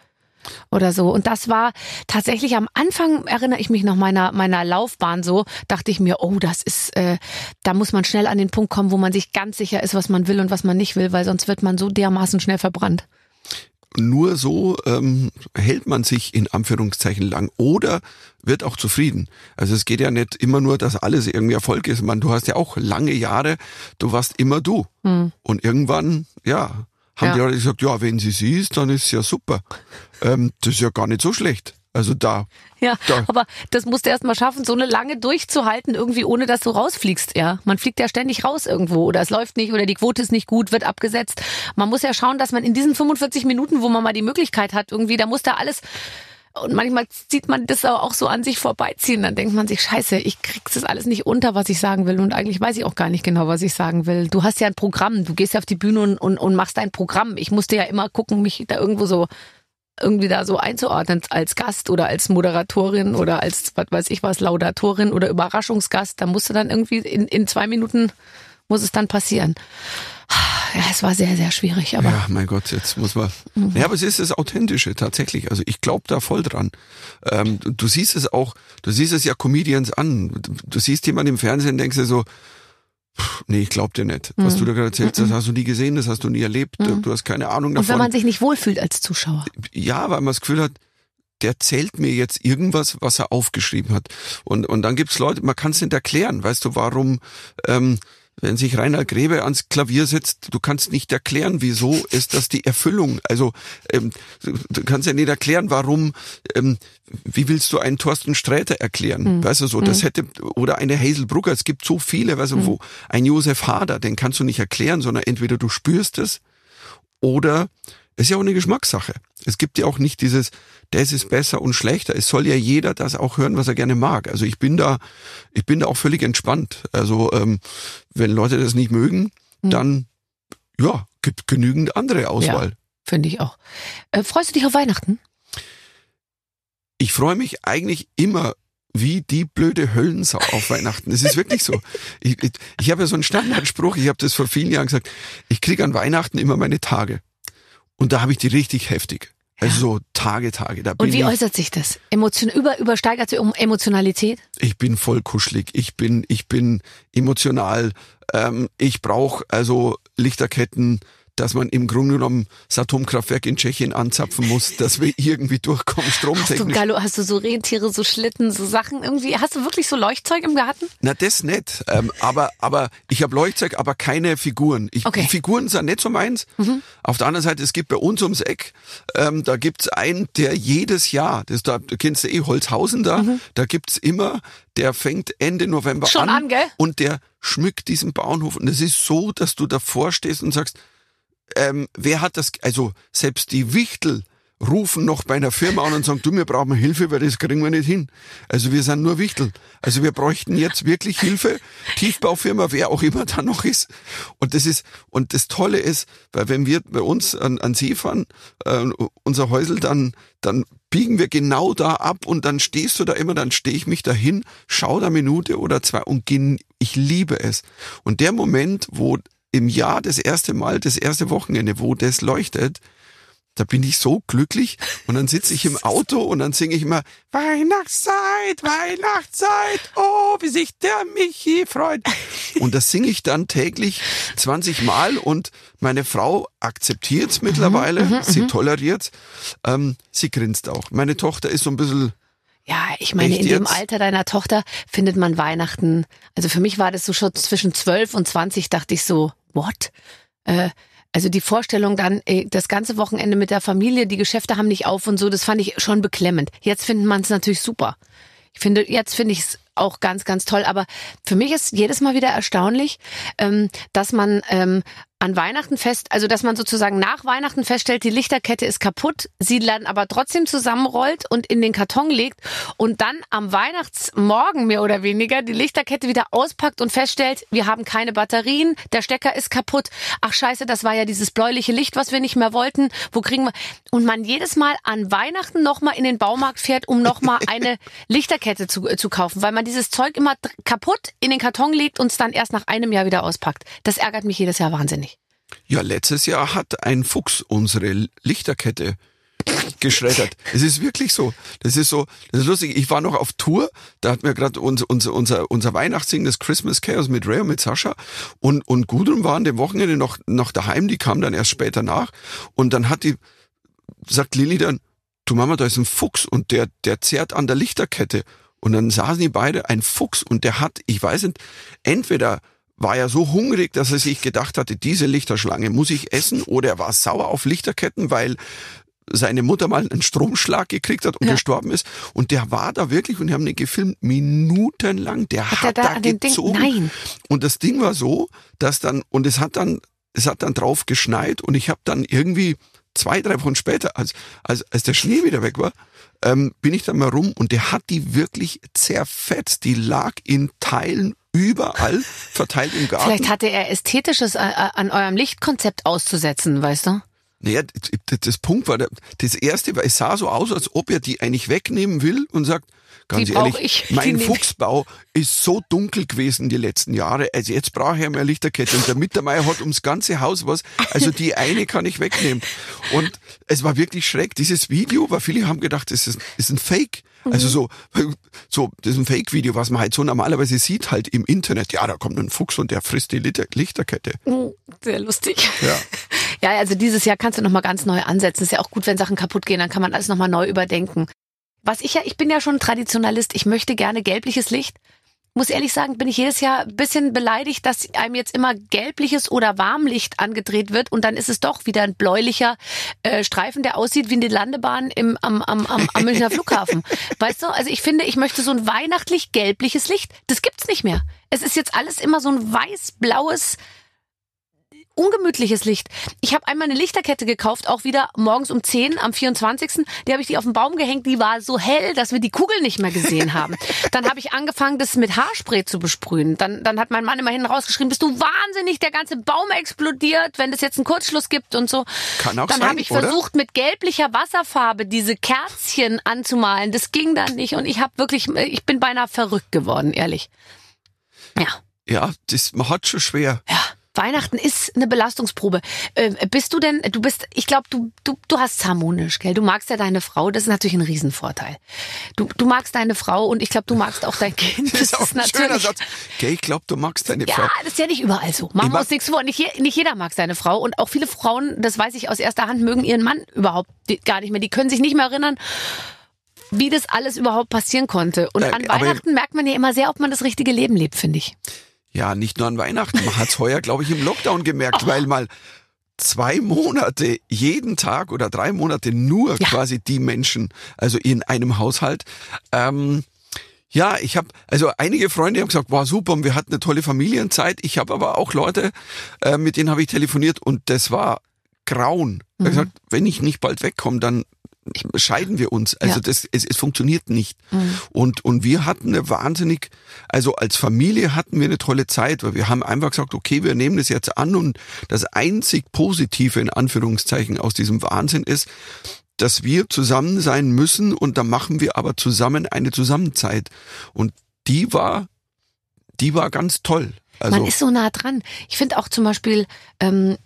oder so. Und das war tatsächlich am Anfang, erinnere ich mich noch meiner, meiner Laufbahn so, dachte ich mir, oh, das ist, äh, da muss man schnell an den Punkt kommen, wo man sich ganz sicher ist, was man will und was man nicht will, weil sonst wird man so dermaßen schnell verbrannt nur so ähm, hält man sich in Anführungszeichen lang oder wird auch zufrieden. Also es geht ja nicht immer nur, dass alles irgendwie Erfolg ist. Man, du hast ja auch lange Jahre, du warst immer du. Hm. Und irgendwann, ja, haben ja. die Leute gesagt, ja, wenn sie siehst, dann ist es ja super. Ähm, das ist ja gar nicht so schlecht. Also da. Ja, da. aber das musst du erst mal schaffen, so eine lange durchzuhalten, irgendwie ohne dass du rausfliegst, ja. Man fliegt ja ständig raus irgendwo oder es läuft nicht oder die Quote ist nicht gut, wird abgesetzt. Man muss ja schauen, dass man in diesen 45 Minuten, wo man mal die Möglichkeit hat, irgendwie, da muss da alles und manchmal sieht man das auch so an sich vorbeiziehen. Dann denkt man sich, scheiße, ich krieg's das alles nicht unter, was ich sagen will. Und eigentlich weiß ich auch gar nicht genau, was ich sagen will. Du hast ja ein Programm, du gehst ja auf die Bühne und, und, und machst dein Programm. Ich musste ja immer gucken, mich da irgendwo so irgendwie da so einzuordnen als Gast oder als Moderatorin oder als, was weiß ich was, Laudatorin oder Überraschungsgast. Da musste dann irgendwie in, in zwei Minuten muss es dann passieren. Ja, es war sehr, sehr schwierig. Aber ja, mein Gott, jetzt muss man. Mhm. Ja, aber es ist das Authentische tatsächlich. Also ich glaube da voll dran. Ähm, du siehst es auch, du siehst es ja Comedians an. Du siehst jemanden im Fernsehen und denkst dir so, nee, ich glaub dir nicht. Was mhm. du da gerade erzählst, das hast du nie gesehen, das hast du nie erlebt, mhm. du hast keine Ahnung davon. Und wenn man sich nicht wohlfühlt als Zuschauer. Ja, weil man das Gefühl hat, der zählt mir jetzt irgendwas, was er aufgeschrieben hat. Und, und dann gibt's Leute, man kann es nicht erklären, weißt du, warum ähm, wenn sich Reinhard Grebe ans Klavier setzt, du kannst nicht erklären, wieso ist das die Erfüllung. Also ähm, du kannst ja nicht erklären, warum. Ähm, wie willst du einen Thorsten Sträter erklären? Mhm. Weißt du so, das hm. hätte oder eine Hazel Brugger. Es gibt so viele, weißt du, mhm. wo ein Josef Hader, den kannst du nicht erklären, sondern entweder du spürst es oder ist ja auch eine Geschmackssache. Es gibt ja auch nicht dieses, das ist besser und schlechter. Es soll ja jeder das auch hören, was er gerne mag. Also ich bin da, ich bin da auch völlig entspannt. Also ähm, wenn Leute das nicht mögen, mhm. dann ja, gibt genügend andere Auswahl. Ja, Finde ich auch. Äh, freust du dich auf Weihnachten? Ich freue mich eigentlich immer wie die blöde Höllensau auf Weihnachten. Es ist wirklich so. Ich, ich, ich habe ja so einen Standardspruch, ich habe das vor vielen Jahren gesagt, ich kriege an Weihnachten immer meine Tage. Und da habe ich die richtig heftig. Also ja. so Tage, Tage. Da Und wie äußert sich das? Emotion, über, übersteigert sich um Emotionalität? Ich bin voll kuschelig. Ich bin, ich bin emotional. Ähm, ich brauche also Lichterketten, dass man im Grunde genommen das Atomkraftwerk in Tschechien anzapfen muss, dass wir irgendwie durchkommen, stromtechnisch. Hast du, Gallo, hast du so Rentiere, so Schlitten, so Sachen irgendwie? Hast du wirklich so Leuchtzeug im Garten? Na, das nicht. Ähm, aber, aber ich habe Leuchtzeug, aber keine Figuren. Ich, okay. Figuren sind nicht so meins. Mhm. Auf der anderen Seite, es gibt bei uns ums Eck, ähm, da gibt's einen, der jedes Jahr, das da kennst du eh Holzhausen da, mhm. da gibt's immer, der fängt Ende November Schon an, an gell? und der schmückt diesen Bauernhof. Und es ist so, dass du davor stehst und sagst, ähm, wer hat das, also selbst die Wichtel rufen noch bei einer Firma an und sagen, du, wir brauchen Hilfe, weil das kriegen wir nicht hin. Also wir sind nur Wichtel. Also wir bräuchten jetzt wirklich Hilfe. <laughs> Tiefbaufirma, wer auch immer da noch ist. Und das ist, und das Tolle ist, weil wenn wir bei uns an, an See fahren, äh, unser Häusel, dann, dann biegen wir genau da ab und dann stehst du da immer, dann stehe ich mich dahin, schau da Minute oder zwei und ich liebe es. Und der Moment, wo im Jahr das erste Mal, das erste Wochenende, wo das leuchtet, da bin ich so glücklich und dann sitze ich im <laughs> Auto und dann singe ich immer Weihnachtszeit, Weihnachtszeit, oh, wie sich der Michi freut. Und das singe ich dann täglich 20 Mal und meine Frau akzeptiert es mittlerweile, mhm, mhm, sie mhm. toleriert ähm, sie grinst auch. Meine Tochter ist so ein bisschen ja, ich meine, Echt in dem Alter deiner Tochter findet man Weihnachten. Also für mich war das so schon zwischen zwölf und zwanzig, dachte ich so, what? Äh, also die Vorstellung dann, ey, das ganze Wochenende mit der Familie, die Geschäfte haben nicht auf und so, das fand ich schon beklemmend. Jetzt findet man es natürlich super. Ich finde, jetzt finde ich es auch ganz, ganz toll. Aber für mich ist jedes Mal wieder erstaunlich, ähm, dass man ähm, an Weihnachten fest, also dass man sozusagen nach Weihnachten feststellt, die Lichterkette ist kaputt, sie dann aber trotzdem zusammenrollt und in den Karton legt und dann am Weihnachtsmorgen mehr oder weniger die Lichterkette wieder auspackt und feststellt, wir haben keine Batterien, der Stecker ist kaputt. Ach scheiße, das war ja dieses bläuliche Licht, was wir nicht mehr wollten. Wo kriegen wir? Und man jedes Mal an Weihnachten nochmal in den Baumarkt fährt, um nochmal eine <laughs> Lichterkette zu, äh, zu kaufen, weil man dieses Zeug immer kaputt in den Karton legt und es dann erst nach einem Jahr wieder auspackt. Das ärgert mich jedes Jahr wahnsinnig. Ja, letztes Jahr hat ein Fuchs unsere Lichterkette geschreddert. Es ist wirklich so. Das ist so, das ist lustig. Ich war noch auf Tour, da hat mir gerade unser, unser, unser, unser Weihnachtssingen, das Christmas Chaos mit Ray und mit Sascha und, und Gudrun waren dem Wochenende noch, noch daheim, die kam dann erst später nach und dann hat die, sagt Lilly dann, du Mama, da ist ein Fuchs und der, der zerrt an der Lichterkette. Und dann saßen die beide, ein Fuchs und der hat, ich weiß nicht, entweder war er so hungrig, dass er sich gedacht hatte, diese Lichterschlange muss ich essen oder er war sauer auf Lichterketten, weil seine Mutter mal einen Stromschlag gekriegt hat und ja. gestorben ist. Und der war da wirklich und die haben den gefilmt minutenlang. Der hat, hat da, da gezogen. Nein. Und das Ding war so, dass dann, und es hat dann, es hat dann drauf geschneit und ich habe dann irgendwie zwei, drei Wochen später, als, als, als der Schnee wieder weg war, ähm, bin ich dann mal rum und der hat die wirklich zerfetzt. Die lag in Teilen überall verteilt im Garten. Vielleicht hatte er Ästhetisches an eurem Lichtkonzept auszusetzen, weißt du? Naja, das Punkt war, das erste war, es sah so aus, als ob er die eigentlich wegnehmen will und sagt, ganz die ehrlich, ich, mein Fuchsbau ist so dunkel gewesen die letzten Jahre, also jetzt brauche ich mehr Lichterkette und der Mittermeier hat ums ganze Haus was, also die eine kann ich wegnehmen. Und es war wirklich schreck, dieses Video, weil viele haben gedacht, das ist, ist ein Fake. Also so, so, das ist ein Fake-Video, was man halt so normalerweise sieht halt im Internet. Ja, da kommt ein Fuchs und der frisst die Lichterkette. Oh, sehr lustig. Ja. <laughs> Ja, also dieses Jahr kannst du nochmal ganz neu ansetzen. Ist ja auch gut, wenn Sachen kaputt gehen, dann kann man alles nochmal neu überdenken. Was ich ja, ich bin ja schon Traditionalist. Ich möchte gerne gelbliches Licht muss ehrlich sagen, bin ich jedes Jahr ein bisschen beleidigt, dass einem jetzt immer gelbliches oder Warmlicht angedreht wird und dann ist es doch wieder ein bläulicher äh, Streifen, der aussieht wie eine Landebahn im, am, am, am, am Münchner Flughafen. <laughs> Weißt du, also ich finde, ich möchte so ein weihnachtlich-gelbliches Licht. Das gibt's nicht mehr. Es ist jetzt alles immer so ein weiß-blaues ungemütliches Licht. Ich habe einmal eine Lichterkette gekauft, auch wieder morgens um 10 am 24. Die habe ich die auf den Baum gehängt, die war so hell, dass wir die Kugel nicht mehr gesehen haben. <laughs> Dann habe ich angefangen, das mit Haarspray zu besprühen. Dann, dann hat mein Mann immer hinten rausgeschrieben, bist du wahnsinnig, der ganze Baum explodiert, wenn es jetzt einen Kurzschluss gibt und so. Kann auch dann habe ich versucht, mit gelblicher Wasserfarbe diese Kerzchen anzumalen. Das ging dann nicht und ich habe wirklich, ich bin beinahe verrückt geworden, ehrlich. Ja. Ja, das, man hat schon schwer. Ja. Weihnachten ist eine Belastungsprobe. Äh, bist du denn, du bist, ich glaube, du, du, du hast harmonisch, gell? Du magst ja deine Frau, das ist natürlich ein Riesenvorteil. Du, du magst deine Frau und ich glaube, du magst auch dein Kind. Das, <laughs> das ist auch ein natürlich, schöner Satz. Gell, ich glaube, du magst deine Frau. Ja, das ist ja nicht überall so. Machen wir uns nichts vor. Nicht, nicht jeder mag seine Frau und auch viele Frauen, das weiß ich aus erster Hand, mögen ihren Mann überhaupt gar nicht mehr. Die können sich nicht mehr erinnern, wie das alles überhaupt passieren konnte. Und äh, an Weihnachten merkt man ja immer sehr, ob man das richtige Leben lebt, finde ich. Ja, nicht nur an Weihnachten. Man hat es heuer, glaube ich, im Lockdown gemerkt, oh. weil mal zwei Monate jeden Tag oder drei Monate nur ja. quasi die Menschen, also in einem Haushalt. Ähm, ja, ich habe, also einige Freunde haben gesagt, war super, wir hatten eine tolle Familienzeit. Ich habe aber auch Leute, äh, mit denen habe ich telefoniert und das war grauen. Mhm. Ich gesagt, wenn ich nicht bald wegkomme, dann scheiden wir uns. Also ja. das, es, es funktioniert nicht. Mhm. Und, und wir hatten eine wahnsinnig, also als Familie hatten wir eine tolle Zeit, weil wir haben einfach gesagt, okay, wir nehmen das jetzt an und das einzig Positive in Anführungszeichen aus diesem Wahnsinn ist, dass wir zusammen sein müssen und da machen wir aber zusammen eine Zusammenzeit. Und die war, die war ganz toll. Also, man ist so nah dran. Ich finde auch zum Beispiel ähm,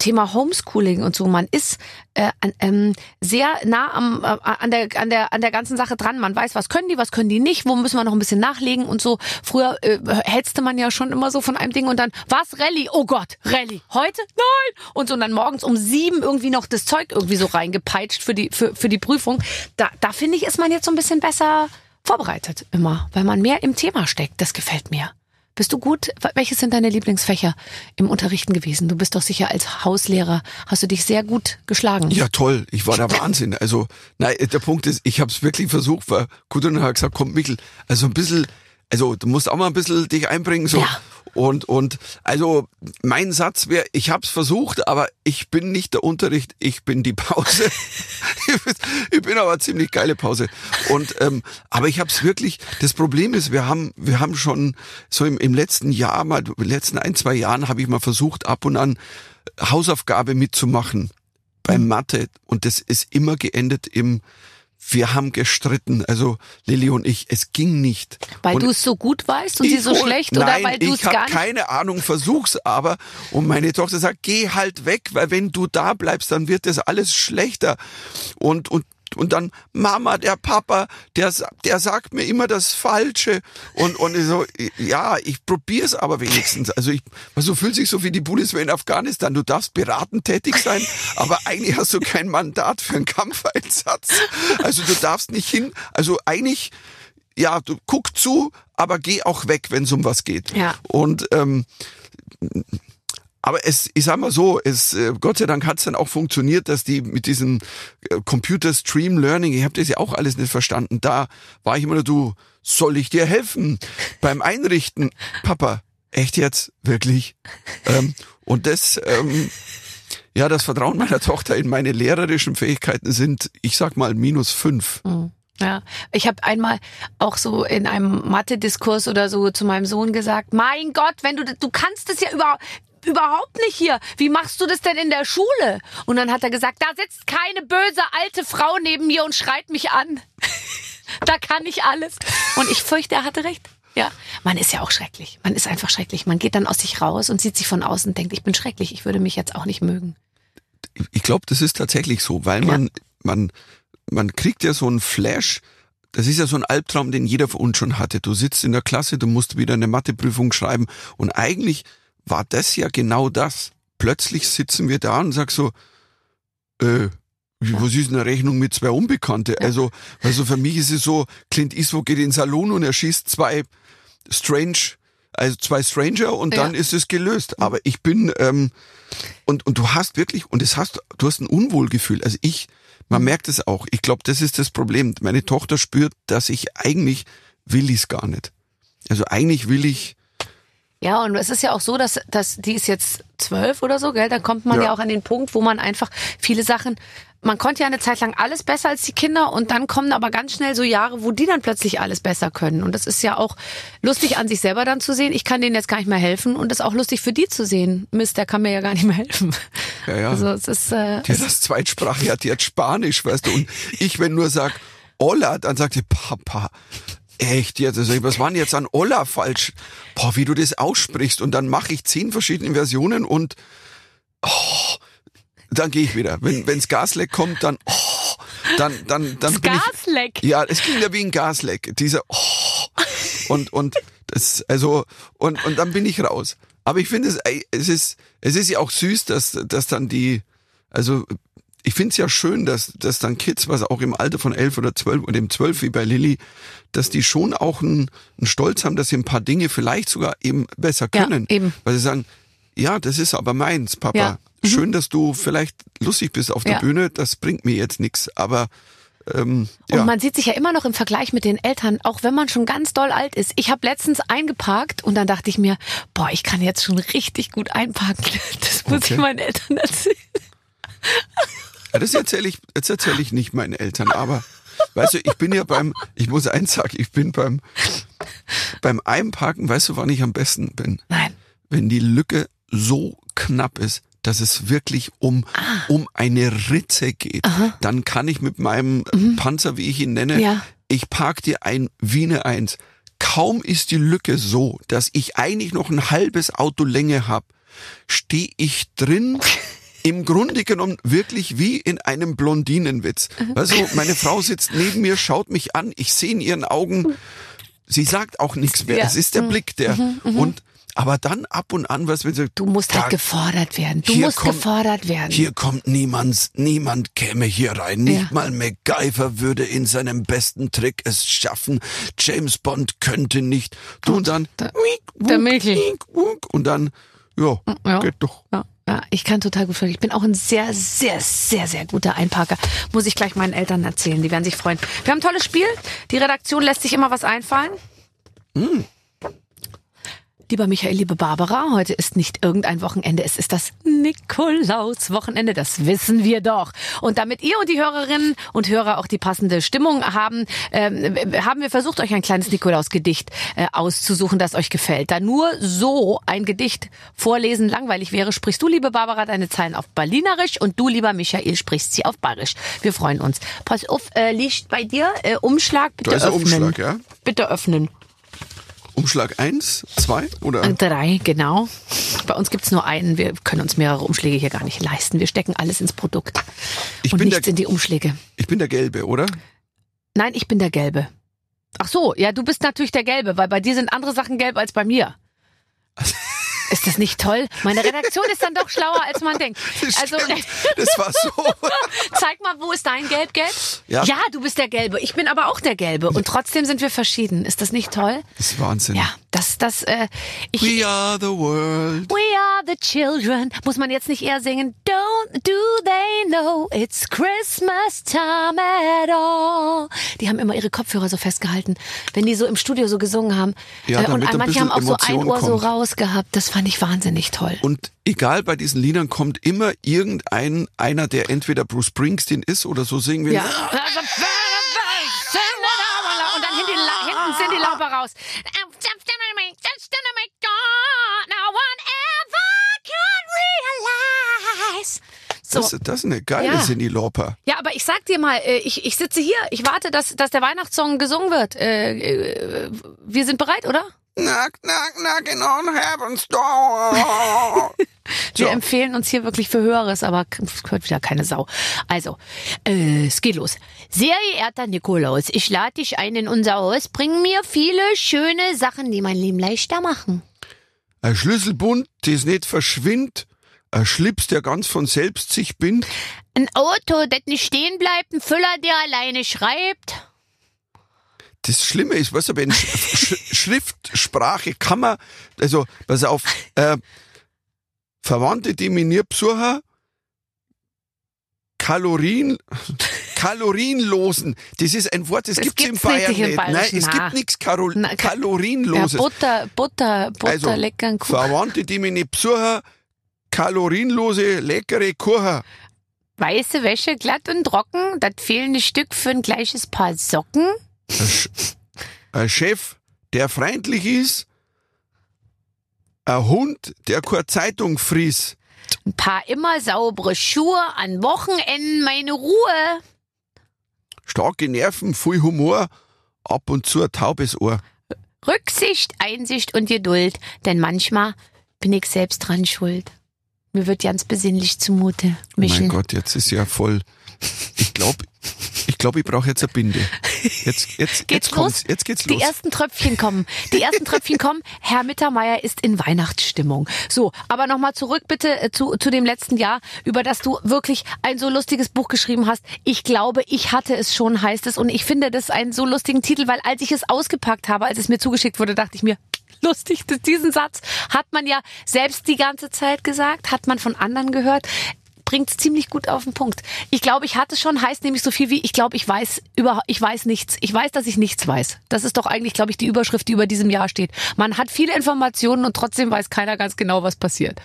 Thema Homeschooling und so. Man ist äh, ähm, sehr nah am, äh, an, der, an, der, an der ganzen Sache dran. Man weiß, was können die, was können die nicht, wo müssen wir noch ein bisschen nachlegen und so. Früher äh, hetzte man ja schon immer so von einem Ding und dann, was, Rallye? Oh Gott, Rallye. Heute? Nein! Und so und dann morgens um sieben irgendwie noch das Zeug irgendwie so reingepeitscht für die, für, für die Prüfung. Da, da finde ich, ist man jetzt so ein bisschen besser vorbereitet immer, weil man mehr im Thema steckt. Das gefällt mir. Bist du gut? Welches sind deine Lieblingsfächer im Unterrichten gewesen? Du bist doch sicher als Hauslehrer, hast du dich sehr gut geschlagen. Ja, toll. Ich war der <laughs> Wahnsinn. Also, nein, der Punkt ist, ich habe es wirklich versucht, weil Gudrun hat gesagt, komm Michel, also ein bisschen also du musst auch mal ein bisschen dich einbringen. So. Ja. Und, und also mein Satz wäre, ich habe es versucht, aber ich bin nicht der Unterricht, ich bin die Pause. <laughs> ich bin aber ziemlich geile Pause. Und ähm, aber ich habe es wirklich. Das Problem ist, wir haben wir haben schon so im, im letzten Jahr mal, in den letzten ein zwei Jahren habe ich mal versucht, ab und an Hausaufgabe mitzumachen beim Mathe und das ist immer geendet im wir haben gestritten, also Lilly und ich, es ging nicht. Weil du es so gut weißt und sie so schlecht Nein, oder weil du es gar nicht. keine Ahnung, versuch's aber. Und meine Tochter sagt, geh halt weg, weil wenn du da bleibst, dann wird das alles schlechter. Und, und, und dann, Mama, der Papa, der, der sagt mir immer das Falsche. Und, und ich so, ja, ich probier's aber wenigstens. Also ich, also fühlt sich so wie die Bundeswehr in Afghanistan. Du darfst beratend tätig sein, aber eigentlich hast du kein Mandat für einen Kampfeinsatz. Also du darfst nicht hin, also eigentlich, ja, du guck zu, aber geh auch weg, wenn es um was geht. Ja. Und ähm, aber es, ich sag mal so, es, äh, Gott sei Dank hat es dann auch funktioniert, dass die mit diesem äh, Computer Stream Learning, ich habe das ja auch alles nicht verstanden. Da war ich immer nur, du, soll ich dir helfen beim Einrichten? Papa, echt jetzt? Wirklich? ähm, und das, ähm, ja, das Vertrauen meiner Tochter in meine lehrerischen Fähigkeiten sind, ich sag mal, minus fünf. Ja, ich habe einmal auch so in einem Mathe-Diskurs oder so zu meinem Sohn gesagt: Mein Gott, wenn du du kannst es ja überhaupt überhaupt nicht hier. Wie machst du das denn in der Schule? Und dann hat er gesagt: Da sitzt keine böse alte Frau neben mir und schreit mich an. <laughs> da kann ich alles. Und ich fürchte, er hatte recht. Ja, man ist ja auch schrecklich. Man ist einfach schrecklich. Man geht dann aus sich raus und sieht sich von außen und denkt, ich bin schrecklich. Ich würde mich jetzt auch nicht mögen. ich glaube, das ist tatsächlich so, weil Ja. man, man, man kriegt ja so einen Flash. Das ist ja so ein Albtraum, den jeder von uns schon hatte. Du sitzt in der Klasse, du musst wieder eine Matheprüfung schreiben und eigentlich war das ja genau das. Plötzlich sitzen wir da und sag so, äh, was ist eine Rechnung mit zwei Unbekannte? Also, also für mich ist es so, Clint Eastwood geht in den Salon und er schießt zwei Strange, also zwei Stranger und Ja. dann ist es gelöst. Aber ich bin, ähm, und, und du hast wirklich, und es hast, du hast ein Unwohlgefühl. Also ich, man merkt es auch. Ich glaube, das ist das Problem. Meine Tochter spürt, dass ich eigentlich will ich's gar nicht. Also eigentlich will ich, Ja, und es ist ja auch so, dass, dass die ist jetzt zwölf oder so, gell? Dann kommt man ja. Ja. auch an den Punkt, wo man einfach viele Sachen, man konnte ja eine Zeit lang alles besser als die Kinder und dann kommen aber ganz schnell so Jahre, wo die dann plötzlich alles besser können. Und das ist ja auch lustig an sich selber dann zu sehen. Ich kann denen jetzt gar nicht mehr helfen und das ist auch lustig für die zu sehen. Mist, der kann mir ja gar nicht mehr helfen. Ja, ja. Also es ist, äh, die hat das Zweitsprache hat, die hat Spanisch, weißt du. Und ich, wenn nur sag Hola, dann sagt sie Papa. Echt jetzt? Also, was war denn jetzt an Olla falsch? Boah, wie du das aussprichst. Und dann mache ich zehn verschiedene Versionen und oh, dann gehe ich wieder. Wenn wenns Gasleck kommt, dann oh, dann dann dann das bin ich Gasleck. ja, es klingt ja wie ein Gasleck. Dieser oh, und und das also und und dann bin ich raus. Aber ich finde es es ist es ist ja auch süß, dass dass dann die also ich finde es ja schön, dass dass dann Kids, was auch im Alter von elf oder zwölf oder im zwölf wie bei Lilly, dass die schon auch einen, einen Stolz haben, dass sie ein paar Dinge vielleicht sogar eben besser Ja, können, eben. weil sie sagen, ja, das ist aber meins, Papa. Ja. Mhm. Schön, dass du vielleicht lustig bist auf der Ja. Bühne. Das bringt mir jetzt nichts, aber ähm, Und ja. man sieht sich ja immer noch im Vergleich mit den Eltern, auch wenn man schon ganz doll alt ist. Ich habe letztens eingeparkt und dann dachte ich mir, boah, ich kann jetzt schon richtig gut einparken. <laughs> Das muss Okay. ich meinen Eltern erzählen. <laughs> Ja, das erzähle ich, das erzähle ich nicht meinen Eltern, aber weißt du, ich bin ja beim, ich muss eins sagen, ich bin beim, beim Einparken, weißt du, wann ich am besten bin? Nein. Wenn die Lücke so knapp ist, dass es wirklich um, um eine Ritze geht, dann kann ich mit meinem Panzer, wie ich ihn nenne, Ja. ich park dir ein wie eine Eins. Kaum ist die Lücke so, dass ich eigentlich noch ein halbes Auto Länge hab, stehe ich drin, im Grunde genommen wirklich wie in einem Blondinenwitz. Also meine Frau sitzt neben mir, schaut mich an, ich sehe in ihren Augen, sie sagt auch nichts mehr. Ja. Es ist der Blick, der und aber dann ab und an, was wenn sie Du musst da- halt gefordert werden. Du musst kommt- gefordert werden. Hier kommt niemand, niemand käme hier rein. Nicht Ja. mal MacGyver würde in seinem besten Trick es schaffen. James Bond könnte nicht. Du und dann der- wiek, der wuk, und dann ja, Ja. geht doch. Ja, ja, ich kann total gut verstehen. Ich bin auch ein sehr, sehr, sehr, sehr guter Einparker. Muss ich gleich meinen Eltern erzählen. Die werden sich freuen. Wir haben ein tolles Spiel. Die Redaktion lässt sich immer was einfallen. Lieber Michael, liebe Barbara, heute ist nicht irgendein Wochenende, es ist das Nikolaus-Wochenende, das wissen wir doch. Und damit ihr und die Hörerinnen und Hörer auch die passende Stimmung haben, ähm, haben wir versucht, euch ein kleines Nikolaus-Gedicht äh, auszusuchen, das euch gefällt. Da nur so ein Gedicht vorlesen langweilig wäre, sprichst du, liebe Barbara, deine Zeilen auf Berlinerisch und du, lieber Michael, sprichst sie auf Bayerisch. Wir freuen uns. Pass auf, äh, liegt bei dir äh, Umschlag, bitte Da ist öffnen. Umschlag, ja? Bitte öffnen. Umschlag eins, zwei oder? Drei, genau. Bei uns gibt's nur einen. Wir können uns mehrere Umschläge hier gar nicht leisten. Wir stecken alles ins Produkt Ich und bin, nichts der, in die Umschläge. ich bin der Gelbe, oder? Nein, ich bin der Gelbe. Ach so, ja, du bist natürlich der Gelbe, weil bei dir sind andere Sachen gelb als bei mir. <laughs> Ist das nicht toll? Meine Redaktion ist dann doch schlauer, als man denkt. <laughs> Das Also, stimmt. <laughs> Das war so. zeig mal, wo ist dein Gelb-Gelb? Ja. ja, du bist der Gelbe. Ich bin aber auch der Gelbe. Und trotzdem sind wir verschieden. Ist das nicht toll? Das ist Wahnsinn. Ja, das, das, äh, ich, We are the world. We are the children. Muss man jetzt nicht eher singen? Don't do they know it's Christmas time at all? Die haben immer ihre Kopfhörer so festgehalten, wenn die so im Studio so gesungen haben. Ja, Äh, und manche haben auch so ein Ohr so kommt. rausgehabt. Das fand ich wahnsinnig toll. Und egal bei diesen Liedern kommt immer irgendein einer, der entweder Bruce Springsteen ist oder so singen will. Ja. Und dann hinten, hinten sind die Lauper raus. So. Das, das ist eine geile Ja. Cindy Lauper. Ja, aber ich sag dir mal, äh, ich, ich sitze hier, ich warte, dass, dass der Weihnachtssong gesungen wird. Äh, äh, wir sind bereit, oder? Knock, knock, knocking on heaven's door. <laughs> Wir So. empfehlen uns hier wirklich für Höheres, aber es hört wieder keine Sau. Also, äh, es geht los. Sehr geehrter Nikolaus, ich lade dich ein in unser Haus. Bring mir viele schöne Sachen, die mein Leben leichter machen. Ein Schlüsselbund, das nicht verschwindt. Ein Schlips, der ganz von selbst sich bindt. Ein Auto, das nicht stehen bleibt, ein Füller, der alleine schreibt. Das Schlimme ist, weißt du, wenn Sch Sch Schriftsprache kann man, also, pass auf, äh, Verwandte, die mich nie besuchen, Kalorien, kalorienlosen, das ist ein Wort, das, Das gibt's gibt's Bayern nicht im nicht. Nein, es gibt nichts Karo Na, ka- Ja, kalorienloses. Butter, Butter, Butter, also, leckeren Kuchen. Verwandte, die mich nicht besuchen, kalorienlose, leckere Kuchen. Weiße Wäsche, glatt und trocken, das fehlende Stück für ein gleiches Paar Socken. Ein, Chef, der freundlich ist, ein Hund, der keine Zeitung frisst. Ein paar immer saubere Schuhe, an Wochenenden meine Ruhe. Starke Nerven, viel Humor, ab und zu ein taubes Ohr. Rücksicht, Einsicht und Geduld, denn manchmal bin ich selbst dran schuld. Mir wird ganz besinnlich zumute. Michel. Mein Gott, jetzt ist ja voll. Ich glaube, ich, glaub, ich brauche jetzt eine Binde. Jetzt, jetzt, Geht's jetzt los? jetzt geht's Die los. ersten Tröpfchen kommen. Die ersten Tröpfchen kommen. Herr Mittermeier ist in Weihnachtsstimmung. So, aber nochmal zurück bitte äh, zu, zu dem letzten Jahr, über das du wirklich ein so lustiges Buch geschrieben hast. Ich glaube, ich hatte es schon, heißt es. Und ich finde das einen so lustigen Titel, weil als ich es ausgepackt habe, als es mir zugeschickt wurde, dachte ich mir, <tsk> lustig, diesen Satz hat man ja selbst die ganze Zeit gesagt, hat man von anderen gehört bringt's ziemlich gut auf den Punkt. Ich glaube, ich hatte schon, heißt nämlich so viel wie, ich glaube, ich weiß über, ich weiß nichts. Ich weiß, dass ich nichts weiß. Das ist doch eigentlich, glaube ich, die Überschrift, die über diesem Jahr steht. Man hat viele Informationen und trotzdem weiß keiner ganz genau, was passiert.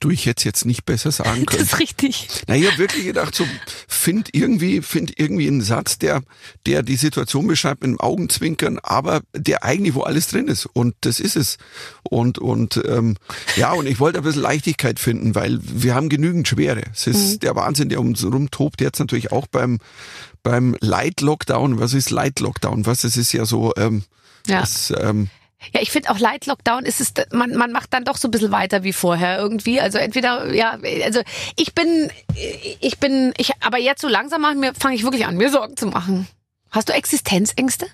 Du, ich hätte jetzt nicht besser sagen <laughs> Das können. ist richtig. Na, ich habe wirklich gedacht, so find irgendwie, find irgendwie einen Satz, der, der die Situation beschreibt mit dem Augenzwinkern, aber der eigentlich wo alles drin ist. Und das ist es. Und und ähm, ja, und ich wollte ein bisschen Leichtigkeit finden, weil wir haben genügend Schwere. Es ist der Wahnsinn, der um uns rumtobt jetzt natürlich auch beim beim Light Lockdown. Was ist Light Lockdown? Was? Es ist ja so. Ähm, Ja. Das, ähm, Ja, ich finde auch Light Lockdown ist es, man, man macht dann doch so ein bisschen weiter wie vorher irgendwie. Also entweder, ja, also ich bin, ich bin, ich, aber jetzt so langsam fange ich wirklich an, mir Sorgen zu machen. Hast du Existenzängste?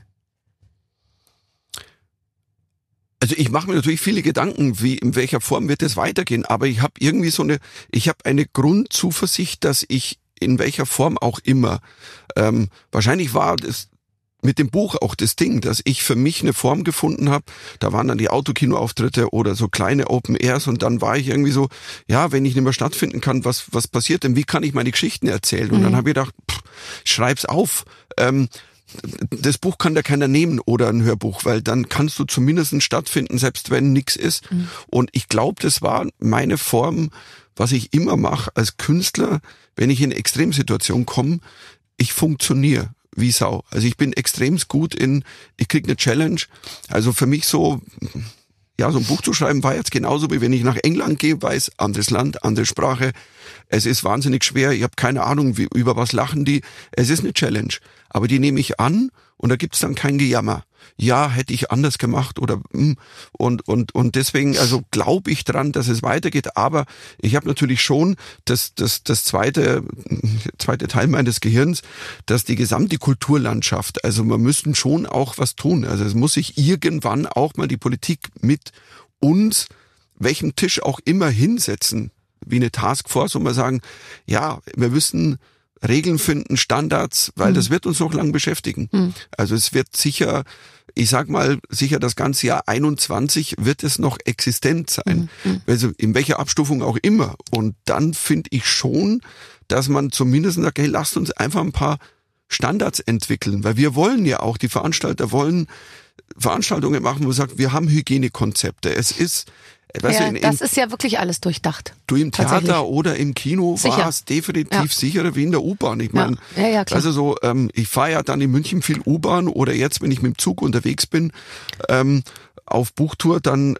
Also ich mache mir natürlich viele Gedanken, wie in welcher Form wird es weitergehen, aber ich habe irgendwie so eine, ich habe eine Grundzuversicht, dass ich in welcher Form auch immer, ähm, wahrscheinlich war das mit dem Buch auch das Ding, dass ich für mich eine Form gefunden habe. Da waren dann die Autokinoauftritte oder so kleine Open Airs und dann war ich irgendwie so, ja, wenn ich nicht mehr stattfinden kann, was was passiert denn? Wie kann ich meine Geschichten erzählen? Und dann habe ich gedacht, pff, schreib's auf. Ähm, das Buch kann da keiner nehmen oder ein Hörbuch, weil dann kannst du zumindest stattfinden, selbst wenn nichts ist. Mhm. Und ich glaube, das war meine Form, was ich immer mache als Künstler, wenn ich in Extremsituationen komme, ich funktioniere wie Sau. Also ich bin extrem gut in, ich krieg eine Challenge. Also für mich so, ja, so ein Buch zu schreiben war jetzt genauso wie wenn ich nach England gehe, weiß, anderes Land, andere Sprache. Es ist wahnsinnig schwer. Ich habe keine Ahnung, wie, über was lachen die. Es ist eine Challenge. Aber die nehme ich an und da gibt's dann kein Gejammer ja, hätte ich anders gemacht oder hm, und und und deswegen also glaube ich dran, dass es weitergeht, aber ich habe natürlich schon das das das zweite zweite Teil meines Gehirns, dass die gesamte Kulturlandschaft, also man müssten schon auch was tun. Also es muss sich irgendwann auch mal die Politik mit uns welchem Tisch auch immer hinsetzen, wie eine Taskforce, und mal sagen, ja, wir müssen Regeln finden, Standards, weil mhm. das wird uns noch lang beschäftigen. Mhm. Also es wird sicher ich sag mal, sicher das ganze Jahr 21 wird es noch existent sein. Mhm. Also in welcher Abstufung auch immer. Und dann finde ich schon, dass man zumindest sagt, hey, lasst uns einfach ein paar Standards entwickeln, weil wir wollen ja auch, die Veranstalter wollen Veranstaltungen machen, wo man sagt, wir haben Hygienekonzepte. Es ist, Weißt ja, du, in, das ist ja wirklich alles durchdacht. Du im Theater oder im Kino war es definitiv ja. sicherer wie in der U-Bahn. Ich meine, ja. ja, also so, ähm, ich fahre ja dann in München viel U-Bahn oder jetzt, wenn ich mit dem Zug unterwegs bin, ähm, auf Buchtour, dann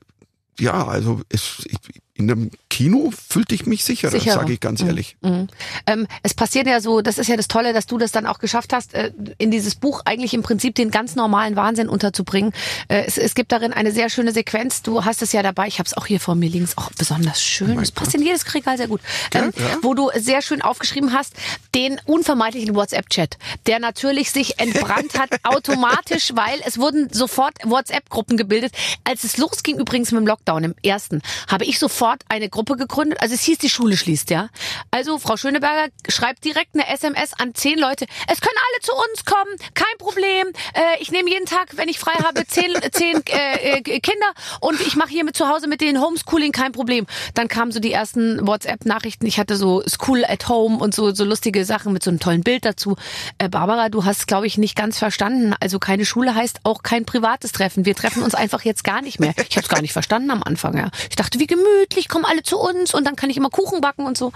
ja, also es, ich, in einem Kino fühlte ich mich sicherer, sicherer. sage ich ganz mhm. ehrlich. Mhm. Ähm, es passiert ja so, das ist ja das Tolle, dass du das dann auch geschafft hast, äh, in dieses Buch eigentlich im Prinzip den ganz normalen Wahnsinn unterzubringen. Äh, es, es, gibt darin eine sehr schöne Sequenz. Du hast es ja dabei, ich habe es auch hier vor mir ist auch besonders schön. Oh es passt in jedes Regal sehr gut. Ähm, ja, ja. Wo du sehr schön aufgeschrieben hast, den unvermeidlichen WhatsApp-Chat, der natürlich sich entbrannt hat <laughs> automatisch, weil es wurden sofort WhatsApp-Gruppen gebildet. Als es losging übrigens mit dem Lockdown im ersten, habe ich sofort sofort eine Gruppe gegründet. Also es hieß, die Schule schließt, ja. Also Frau Schöneberger schreibt direkt eine SMS an zehn Leute. Es können alle zu uns kommen, kein Problem. Äh, ich nehme jeden Tag, wenn ich frei habe, zehn, <laughs> zehn äh, äh, Kinder und ich mache hier mit zu Hause mit denen Homeschooling, kein Problem. Dann kamen so die ersten WhatsApp-Nachrichten. Ich hatte so School at Home und so, so lustige Sachen mit so einem tollen Bild dazu. Äh, Barbara, du hast, glaube ich, nicht ganz verstanden. Also keine Schule heißt auch kein privates Treffen. Wir treffen uns einfach jetzt gar nicht mehr. Ich habe es gar nicht verstanden am Anfang. Ja. Ich dachte, wie gemütlich endlich kommen alle zu uns und dann kann ich immer Kuchen backen und so.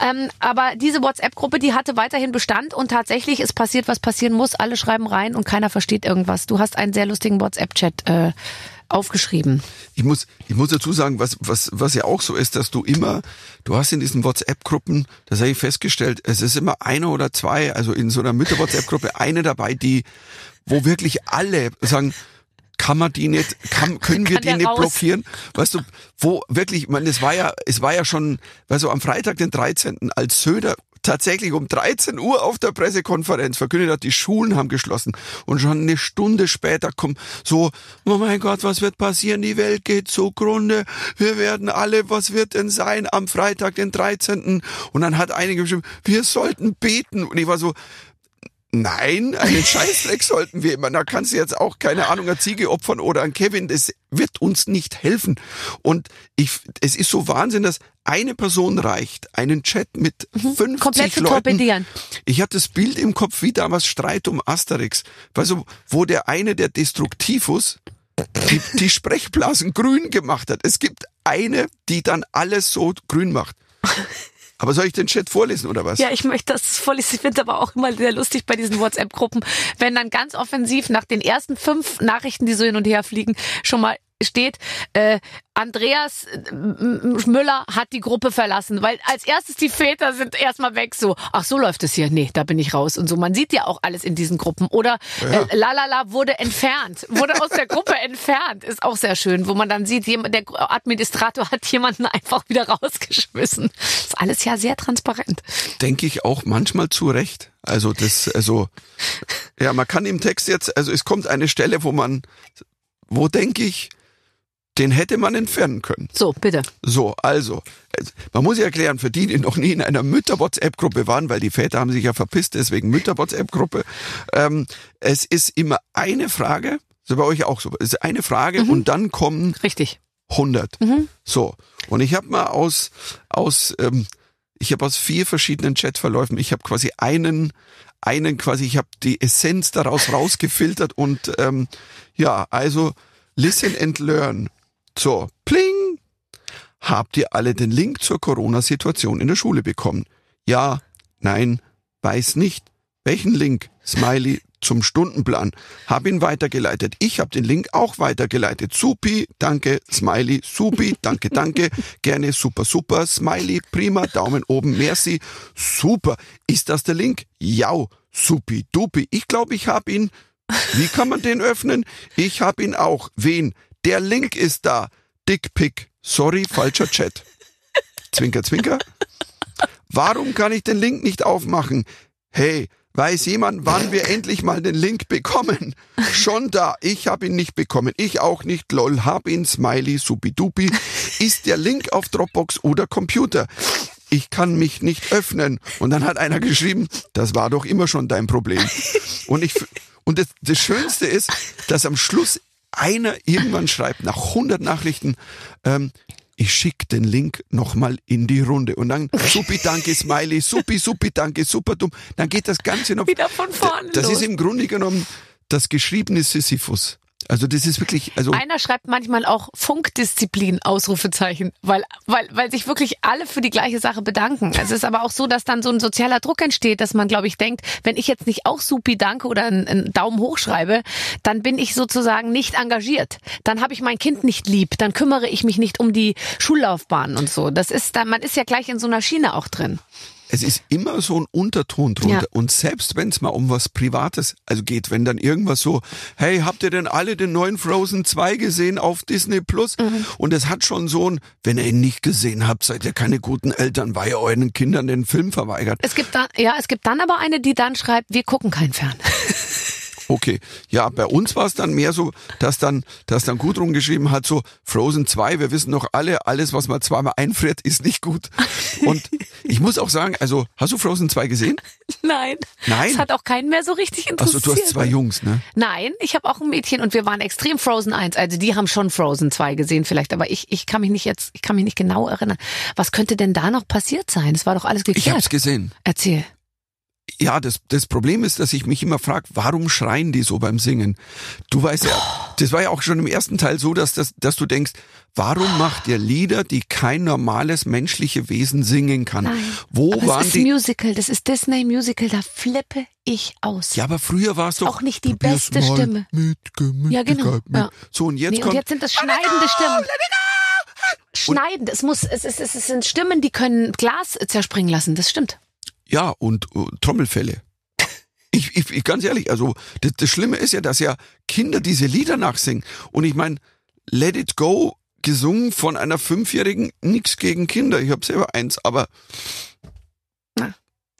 Ähm, aber diese WhatsApp-Gruppe, die hatte weiterhin Bestand und tatsächlich ist passiert, was passieren muss. Alle schreiben rein und keiner versteht irgendwas. Du hast einen sehr lustigen WhatsApp-Chat. Äh, aufgeschrieben. Ich muss, ich muss dazu sagen, was, was, was ja auch so ist, dass du immer, du hast in diesen WhatsApp-Gruppen, das habe ich festgestellt, es ist immer eine oder zwei, also in so einer Mütter-WhatsApp-Gruppe eine dabei, die, wo wirklich alle sagen, kann man die nicht, kann, <laughs> können wir die nicht raus? blockieren? Weißt du, wo wirklich, ich meine, es war ja, es war ja schon, weißt du, am Freitag, den 13., als Söder tatsächlich um 13 Uhr auf der Pressekonferenz verkündet hat, die Schulen haben geschlossen. Und schon eine Stunde später kommt so, oh mein Gott, was wird passieren? Die Welt geht zugrunde. Wir werden alle, was wird denn sein am Freitag, den 13. Und dann hat einige geschrieben, wir sollten beten. Und ich war so, Nein, einen Scheißdreck sollten wir immer. Da kannst du jetzt auch, keine Ahnung, eine Ziege opfern oder ein Kevin. Das wird uns nicht helfen. Und ich, es ist so Wahnsinn, dass eine Person reicht, einen Chat mit mhm, 50 komplett Leuten. Torpedieren. Ich hatte das Bild im Kopf wie damals Streit um Asterix. Weißt du, wo der eine, der Destruktivus, die, die Sprechblasen grün gemacht hat. Es gibt eine, die dann alles so grün macht. Aber soll ich den Chat vorlesen oder was? Ja, ich möchte das vorlesen. Ich finde aber auch immer sehr lustig bei diesen WhatsApp-Gruppen, wenn dann ganz offensiv nach den ersten fünf Nachrichten, die so hin und her fliegen, schon mal steht, äh, Andreas äh, Müller hat die Gruppe verlassen, weil als erstes die Väter sind erstmal weg, so, ach so läuft es hier, nee, da bin ich raus und so. Man sieht ja auch alles in diesen Gruppen. Oder ja. äh, Lalala wurde entfernt, wurde aus der Gruppe <laughs> entfernt, ist auch sehr schön, wo man dann sieht, jemand, der Administrator hat jemanden <laughs> einfach wieder rausgeschmissen. Ist alles ja sehr transparent. Denke ich auch manchmal zu Recht. Also das, also ja, man kann im Text jetzt, also es kommt eine Stelle, wo man, wo denke ich, den hätte man entfernen können. So, bitte. So, also, man muss ja erklären, für die, die noch nie in einer Mütter-WhatsApp-Gruppe waren, weil die Väter haben sich ja verpisst, deswegen Mütter-WhatsApp-Gruppe. Ähm, es ist immer eine Frage, so bei euch auch so, es ist eine Frage mhm. und dann kommen Richtig. 100. Mhm. So, und ich habe mal aus, aus ähm, ich habe aus vier verschiedenen Chatverläufen, ich habe quasi einen, einen quasi, ich habe die Essenz daraus rausgefiltert und ähm, ja, also listen and learn. So, pling. Habt ihr alle den Link zur Corona-Situation in der Schule bekommen? Ja, nein, weiß nicht. Welchen Link? Smiley zum Stundenplan. Hab ihn weitergeleitet. Ich habe den Link auch weitergeleitet. Supi, danke, Smiley, supi, danke, danke, gerne, super, super, Smiley, prima, Daumen oben, merci, super. Ist das der Link? Ja, supi, dupi. Ich glaube, ich habe ihn. Wie kann man den öffnen? Ich habe ihn auch. Wen? Der Link ist da. Dickpick. Sorry, falscher Chat. Zwinker, zwinker. Warum kann ich den Link nicht aufmachen? Hey, Weiß jemand, wann wir endlich mal den Link bekommen? Schon da. Ich habe ihn nicht bekommen. Ich auch nicht. Lol, hab ihn. Smiley, supidupi. Ist der Link auf Dropbox oder Computer? Ich kann mich nicht öffnen. Und dann hat einer geschrieben, das war doch immer schon dein Problem. Und ich, und das, das Schönste ist, dass am Schluss einer irgendwann schreibt, nach 100 Nachrichten, ähm, ich schicke den Link nochmal in die Runde. Und dann supi, danke, Smiley, supi, supi, danke, super dumm. Dann geht das Ganze noch. Wieder von vorn. Das los. ist im Grunde genommen das geschriebene Sisyphus. Also das ist wirklich, also Einer schreibt manchmal auch Funkdisziplin, Ausrufezeichen, weil, weil, weil sich wirklich alle für die gleiche Sache bedanken. Es ist aber auch so, dass dann so ein sozialer Druck entsteht, dass man, glaube ich, denkt, wenn ich jetzt nicht auch Supi danke oder einen, einen Daumen hoch schreibe, dann bin ich sozusagen nicht engagiert. Dann habe ich mein Kind nicht lieb, dann kümmere ich mich nicht um die Schullaufbahn und so. Das ist dann, man ist ja gleich in so einer Schiene auch drin. Es ist immer so ein Unterton drunter. Ja. Und selbst wenn es mal um was Privates also geht, wenn dann irgendwas so, hey, habt ihr denn alle den neuen Frozen 2 gesehen auf Disney Plus? Und es hat schon so ein, wenn ihr ihn nicht gesehen habt, seid ihr keine guten Eltern, weil ihr euren Kindern den Film verweigert. Es gibt dann, ja, es gibt dann aber eine, die dann schreibt, wir gucken kein Fern. Okay, ja, bei uns war es dann mehr so, dass dann, dass dann Gudrun geschrieben hat, so Frozen 2, wir wissen doch alle, alles, was man zweimal einfriert, ist nicht gut. Und ich muss auch sagen, also, hast du Frozen 2 gesehen? Nein. Nein? Das hat auch keinen mehr so richtig interessiert. Achso, du hast zwei Jungs, ne? Nein, ich habe auch ein Mädchen und wir waren extrem Frozen 1. Also die haben schon Frozen 2 gesehen vielleicht, aber ich, ich kann mich nicht jetzt, ich kann mich nicht genau erinnern. Was könnte denn da noch passiert sein? Es war doch alles Ich geklärt. hab's gesehen. Erzähl. Ja, das, das Problem ist, dass ich mich immer frage, warum schreien die so beim Singen? Du weißt ja, das war ja auch schon im ersten Teil so, dass, das, dass du denkst, warum macht ihr Lieder, die kein normales menschliche Wesen singen kann? Nein. Wo aber waren es ist die? Musical, das ist Disney Musical, da flippe ich aus. Ja, aber früher war es doch Auch nicht die beste Stimme. Mit. Ja, genau, ja. So und jetzt nee, kommt und jetzt sind das schneidende Stimmen. Schneidend. Es muss, es, ist, es sind Stimmen, die können Glas zerspringen lassen. Das stimmt. Ja, und äh, Trommelfälle. Ich, ich, ich ganz ehrlich, also das, das Schlimme ist ja, dass ja Kinder diese Lieder nachsingen. Und ich meine, Let It Go gesungen von einer Fünfjährigen, nix gegen Kinder. Ich habe selber eins, aber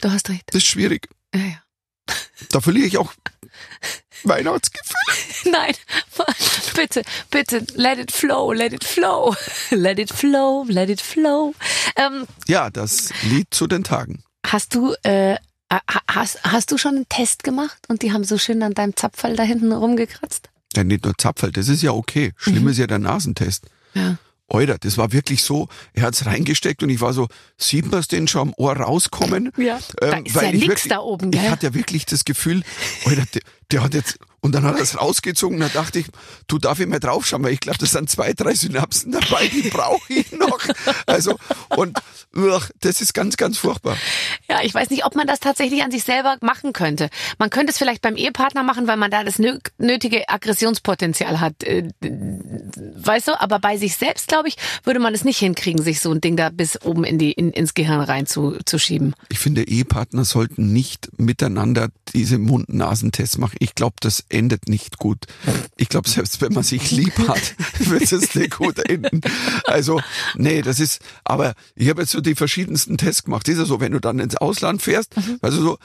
Du hast recht. das ist schwierig. Ja, ja. <laughs> Da verliere ich auch Weihnachtsgefühl. <laughs> Nein, <laughs> bitte, bitte, let it flow, let it flow, let it flow, let it flow. Ähm, Ja, das Lied zu den Tagen. Hast du, äh, ha- hast, hast du schon einen Test gemacht und die haben so schön an deinem Zapfall da hinten rumgekratzt? Ja, nicht nur Zapfel, das ist ja okay. Schlimm Mhm. ist ja der Nasentest. Ja. Alter, das war wirklich so, er hat's reingesteckt und ich war so, sieht man's denn schon am Ohr rauskommen? Ja. Da ist ja ich nix wirklich- da oben, Ich gell? hatte ja wirklich das Gefühl, Alter, der, der hat jetzt, und dann hat er es rausgezogen, da dachte ich, du darf ich mal draufschauen, weil ich glaube, das sind zwei, drei Synapsen dabei, die brauche ich noch. Also, und uch, das ist ganz, ganz furchtbar. Ja, ich weiß nicht, ob man das tatsächlich an sich selber machen könnte. Man könnte es vielleicht beim Ehepartner machen, weil man da das nö- nötige Aggressionspotenzial hat. Äh, Weißt du, aber bei sich selbst, glaube ich, würde man es nicht hinkriegen, sich so ein Ding da bis oben in die, in, ins Gehirn rein zu, zu schieben. Ich finde, Ehepartner sollten nicht miteinander diese Mund-Nasentests machen. Ich glaube, das endet nicht gut. Ich glaube, selbst wenn man sich lieb hat, <laughs> wird es nicht gut enden. Also, nee, das ist, aber ich habe jetzt so die verschiedensten Tests gemacht. Das ist ja so, wenn du dann ins Ausland fährst, also so,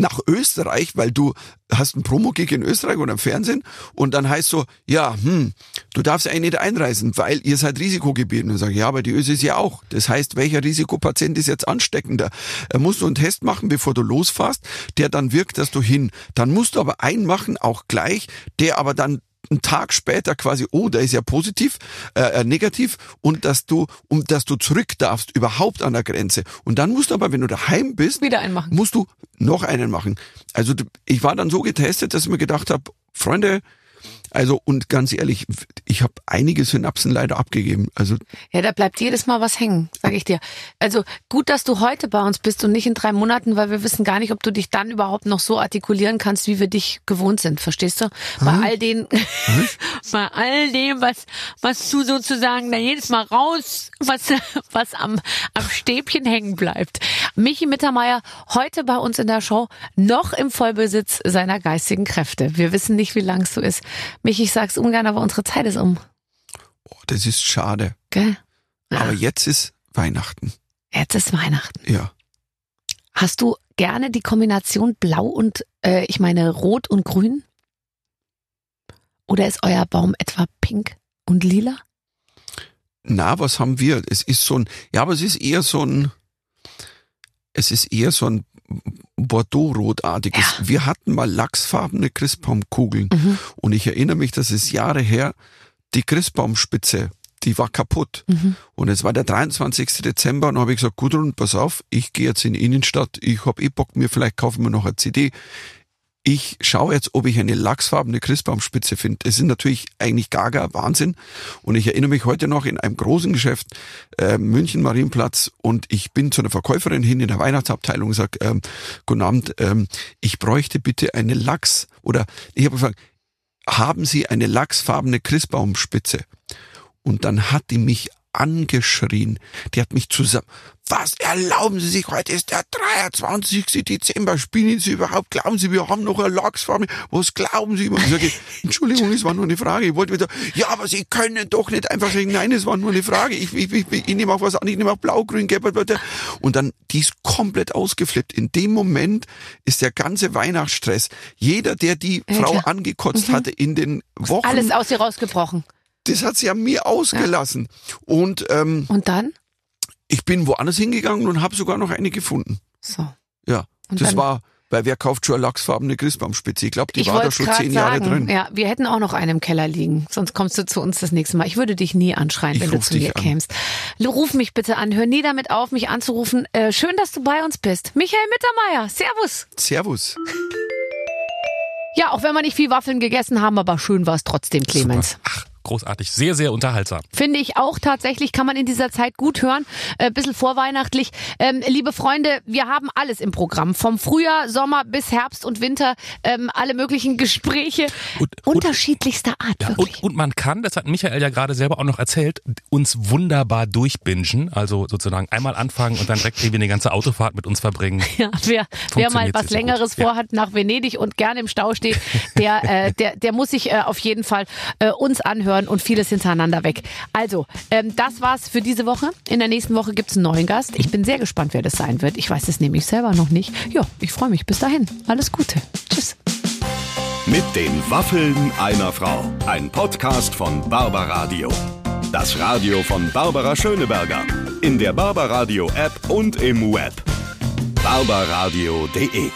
nach Österreich, weil du hast einen Promo-Gig in Österreich oder im Fernsehen und dann heißt so, ja, hm, du darfst eigentlich nicht einreisen, weil ihr seid Risikogebiet. Und dann sage ich, ja, aber die Ösis ja auch. Das heißt, welcher Risikopatient ist jetzt ansteckender? Er musst du einen Test machen, bevor du losfährst, der dann wirkt, dass du hin. Dann musst du aber einen machen, auch gleich, der aber dann einen Tag später quasi, oh, der ist ja positiv, äh, äh, negativ und dass du, um dass du zurück darfst, überhaupt an der Grenze. Und dann musst du aber, wenn du daheim bist, Wieder einen machen. musst du noch einen machen. Also ich war dann so getestet, dass ich mir gedacht habe, Freunde, also und ganz ehrlich, ich habe einige Synapsen leider abgegeben. Also Ja, da bleibt jedes Mal was hängen, sage ich dir. Also gut, dass du heute bei uns bist und nicht in drei Monaten, weil wir wissen gar nicht, ob du dich dann überhaupt noch so artikulieren kannst, wie wir dich gewohnt sind. Verstehst du? Bei all den, <laughs> bei all dem, was, was du sozusagen da jedes Mal raus, was, <laughs> was am, am Stäbchen hängen bleibt. Michi Mittermeier heute bei uns in der Show noch im Vollbesitz seiner geistigen Kräfte. Wir wissen nicht, wie lang es so ist. Michi, ich sag's ungern, aber unsere Zeit ist um. oh, das ist schade. Gell? Aber jetzt ist Weihnachten. Jetzt ist Weihnachten. Ja. Hast du gerne die Kombination Blau und, äh, ich meine, Rot und Grün? Oder ist euer Baum etwa pink und lila? Na, was haben wir? Es ist so ein, ja, aber es ist eher so ein, es ist eher so ein Bordeaux-rotartiges. Ja. Wir hatten mal lachsfarbene Christbaumkugeln Mhm. und ich erinnere mich, dass es Jahre her, die Christbaumspitze, die war kaputt. Mhm. Und es war der 23. Dezember und habe ich gesagt, Gudrun, pass auf, ich gehe jetzt in die Innenstadt, ich hab eh Bock, mir vielleicht kaufen wir noch eine CD. Ich schaue jetzt, ob ich eine lachsfarbene Christbaumspitze finde. Das ist natürlich eigentlich gaga Wahnsinn. Und ich erinnere mich heute noch in einem großen Geschäft, äh, München Marienplatz, und ich bin zu einer Verkäuferin hin in der Weihnachtsabteilung und sage, ähm, guten Abend, ähm, ich bräuchte bitte eine Lachs, oder ich habe gefragt, haben Sie eine lachsfarbene Christbaumspitze? Und dann hat die mich angeschrien. Die hat mich zusammen. Was erlauben Sie sich? Heute ist der 23. Dezember. Spielen Sie überhaupt? Glauben Sie, wir haben noch eine Lachsfarbe? Was glauben Sie? Und ich sage, <laughs> Entschuldigung, es war nur eine Frage. Ich wollte wieder, ja, aber Sie können doch nicht einfach sagen, nein, es war nur eine Frage. Ich, ich, ich, ich nehme auch was an. Ich nehme auch blau, grün, gelb. Und dann, die ist komplett ausgeflippt. In dem Moment ist der ganze Weihnachtsstress. Jeder, der die Ja, Frau klar. angekotzt hatte in den Wochen, Alles aus dir rausgebrochen. das hat sie an mir ausgelassen. Und ähm, Und dann? Ich bin woanders hingegangen und habe sogar noch eine gefunden. So. Ja, Und das war, weil wer kauft schon eine lachsfarbene Christbaumspitze? Ich glaube, die ich war da schon zehn Jahre sagen, drin. ja, wir hätten auch noch einen im Keller liegen. Sonst kommst du zu uns das nächste Mal. Ich würde dich nie anschreien, Ich wenn du zu mir an. kämst. Ruf mich bitte an. Hör nie damit auf, mich anzurufen. Äh, schön, dass du bei uns bist. Michael Mittermeier. Servus. Servus. Ja, auch wenn wir nicht viel Waffeln gegessen haben, aber schön war es trotzdem, Clemens. Super. Ach, großartig. Sehr, sehr unterhaltsam. Finde ich auch tatsächlich, kann man in dieser Zeit gut hören. Äh, bisschen vorweihnachtlich. Ähm, liebe Freunde, wir haben alles im Programm. Vom Frühjahr, Sommer bis Herbst und Winter. Ähm, alle möglichen Gespräche Und- unterschiedlichster Art, Ja, und, und man kann, das hat Michael ja gerade selber auch noch erzählt, uns wunderbar durchbingen. Also sozusagen einmal anfangen und dann direkt irgendwie eine ganze Autofahrt mit uns verbringen. <laughs> Ja, wer, wer mal was Längeres gut. Ja. vorhat nach Venedig und gerne im Stau steht, der, äh, der, der muss sich äh, auf jeden Fall äh, uns anhören und vieles hintereinander weg. Also, ähm, das war's für diese Woche. In der nächsten Woche gibt's einen neuen Gast. Ich bin sehr gespannt, wer das sein wird. Ich weiß es nämlich selber noch nicht. Ja, ich freue mich. Bis dahin. Alles Gute. Tschüss. Mit den Waffeln einer Frau. Ein Podcast von Barbaradio. Das Radio von Barbara Schöneberger. In der Barbaradio App und im Web. barbaradio.de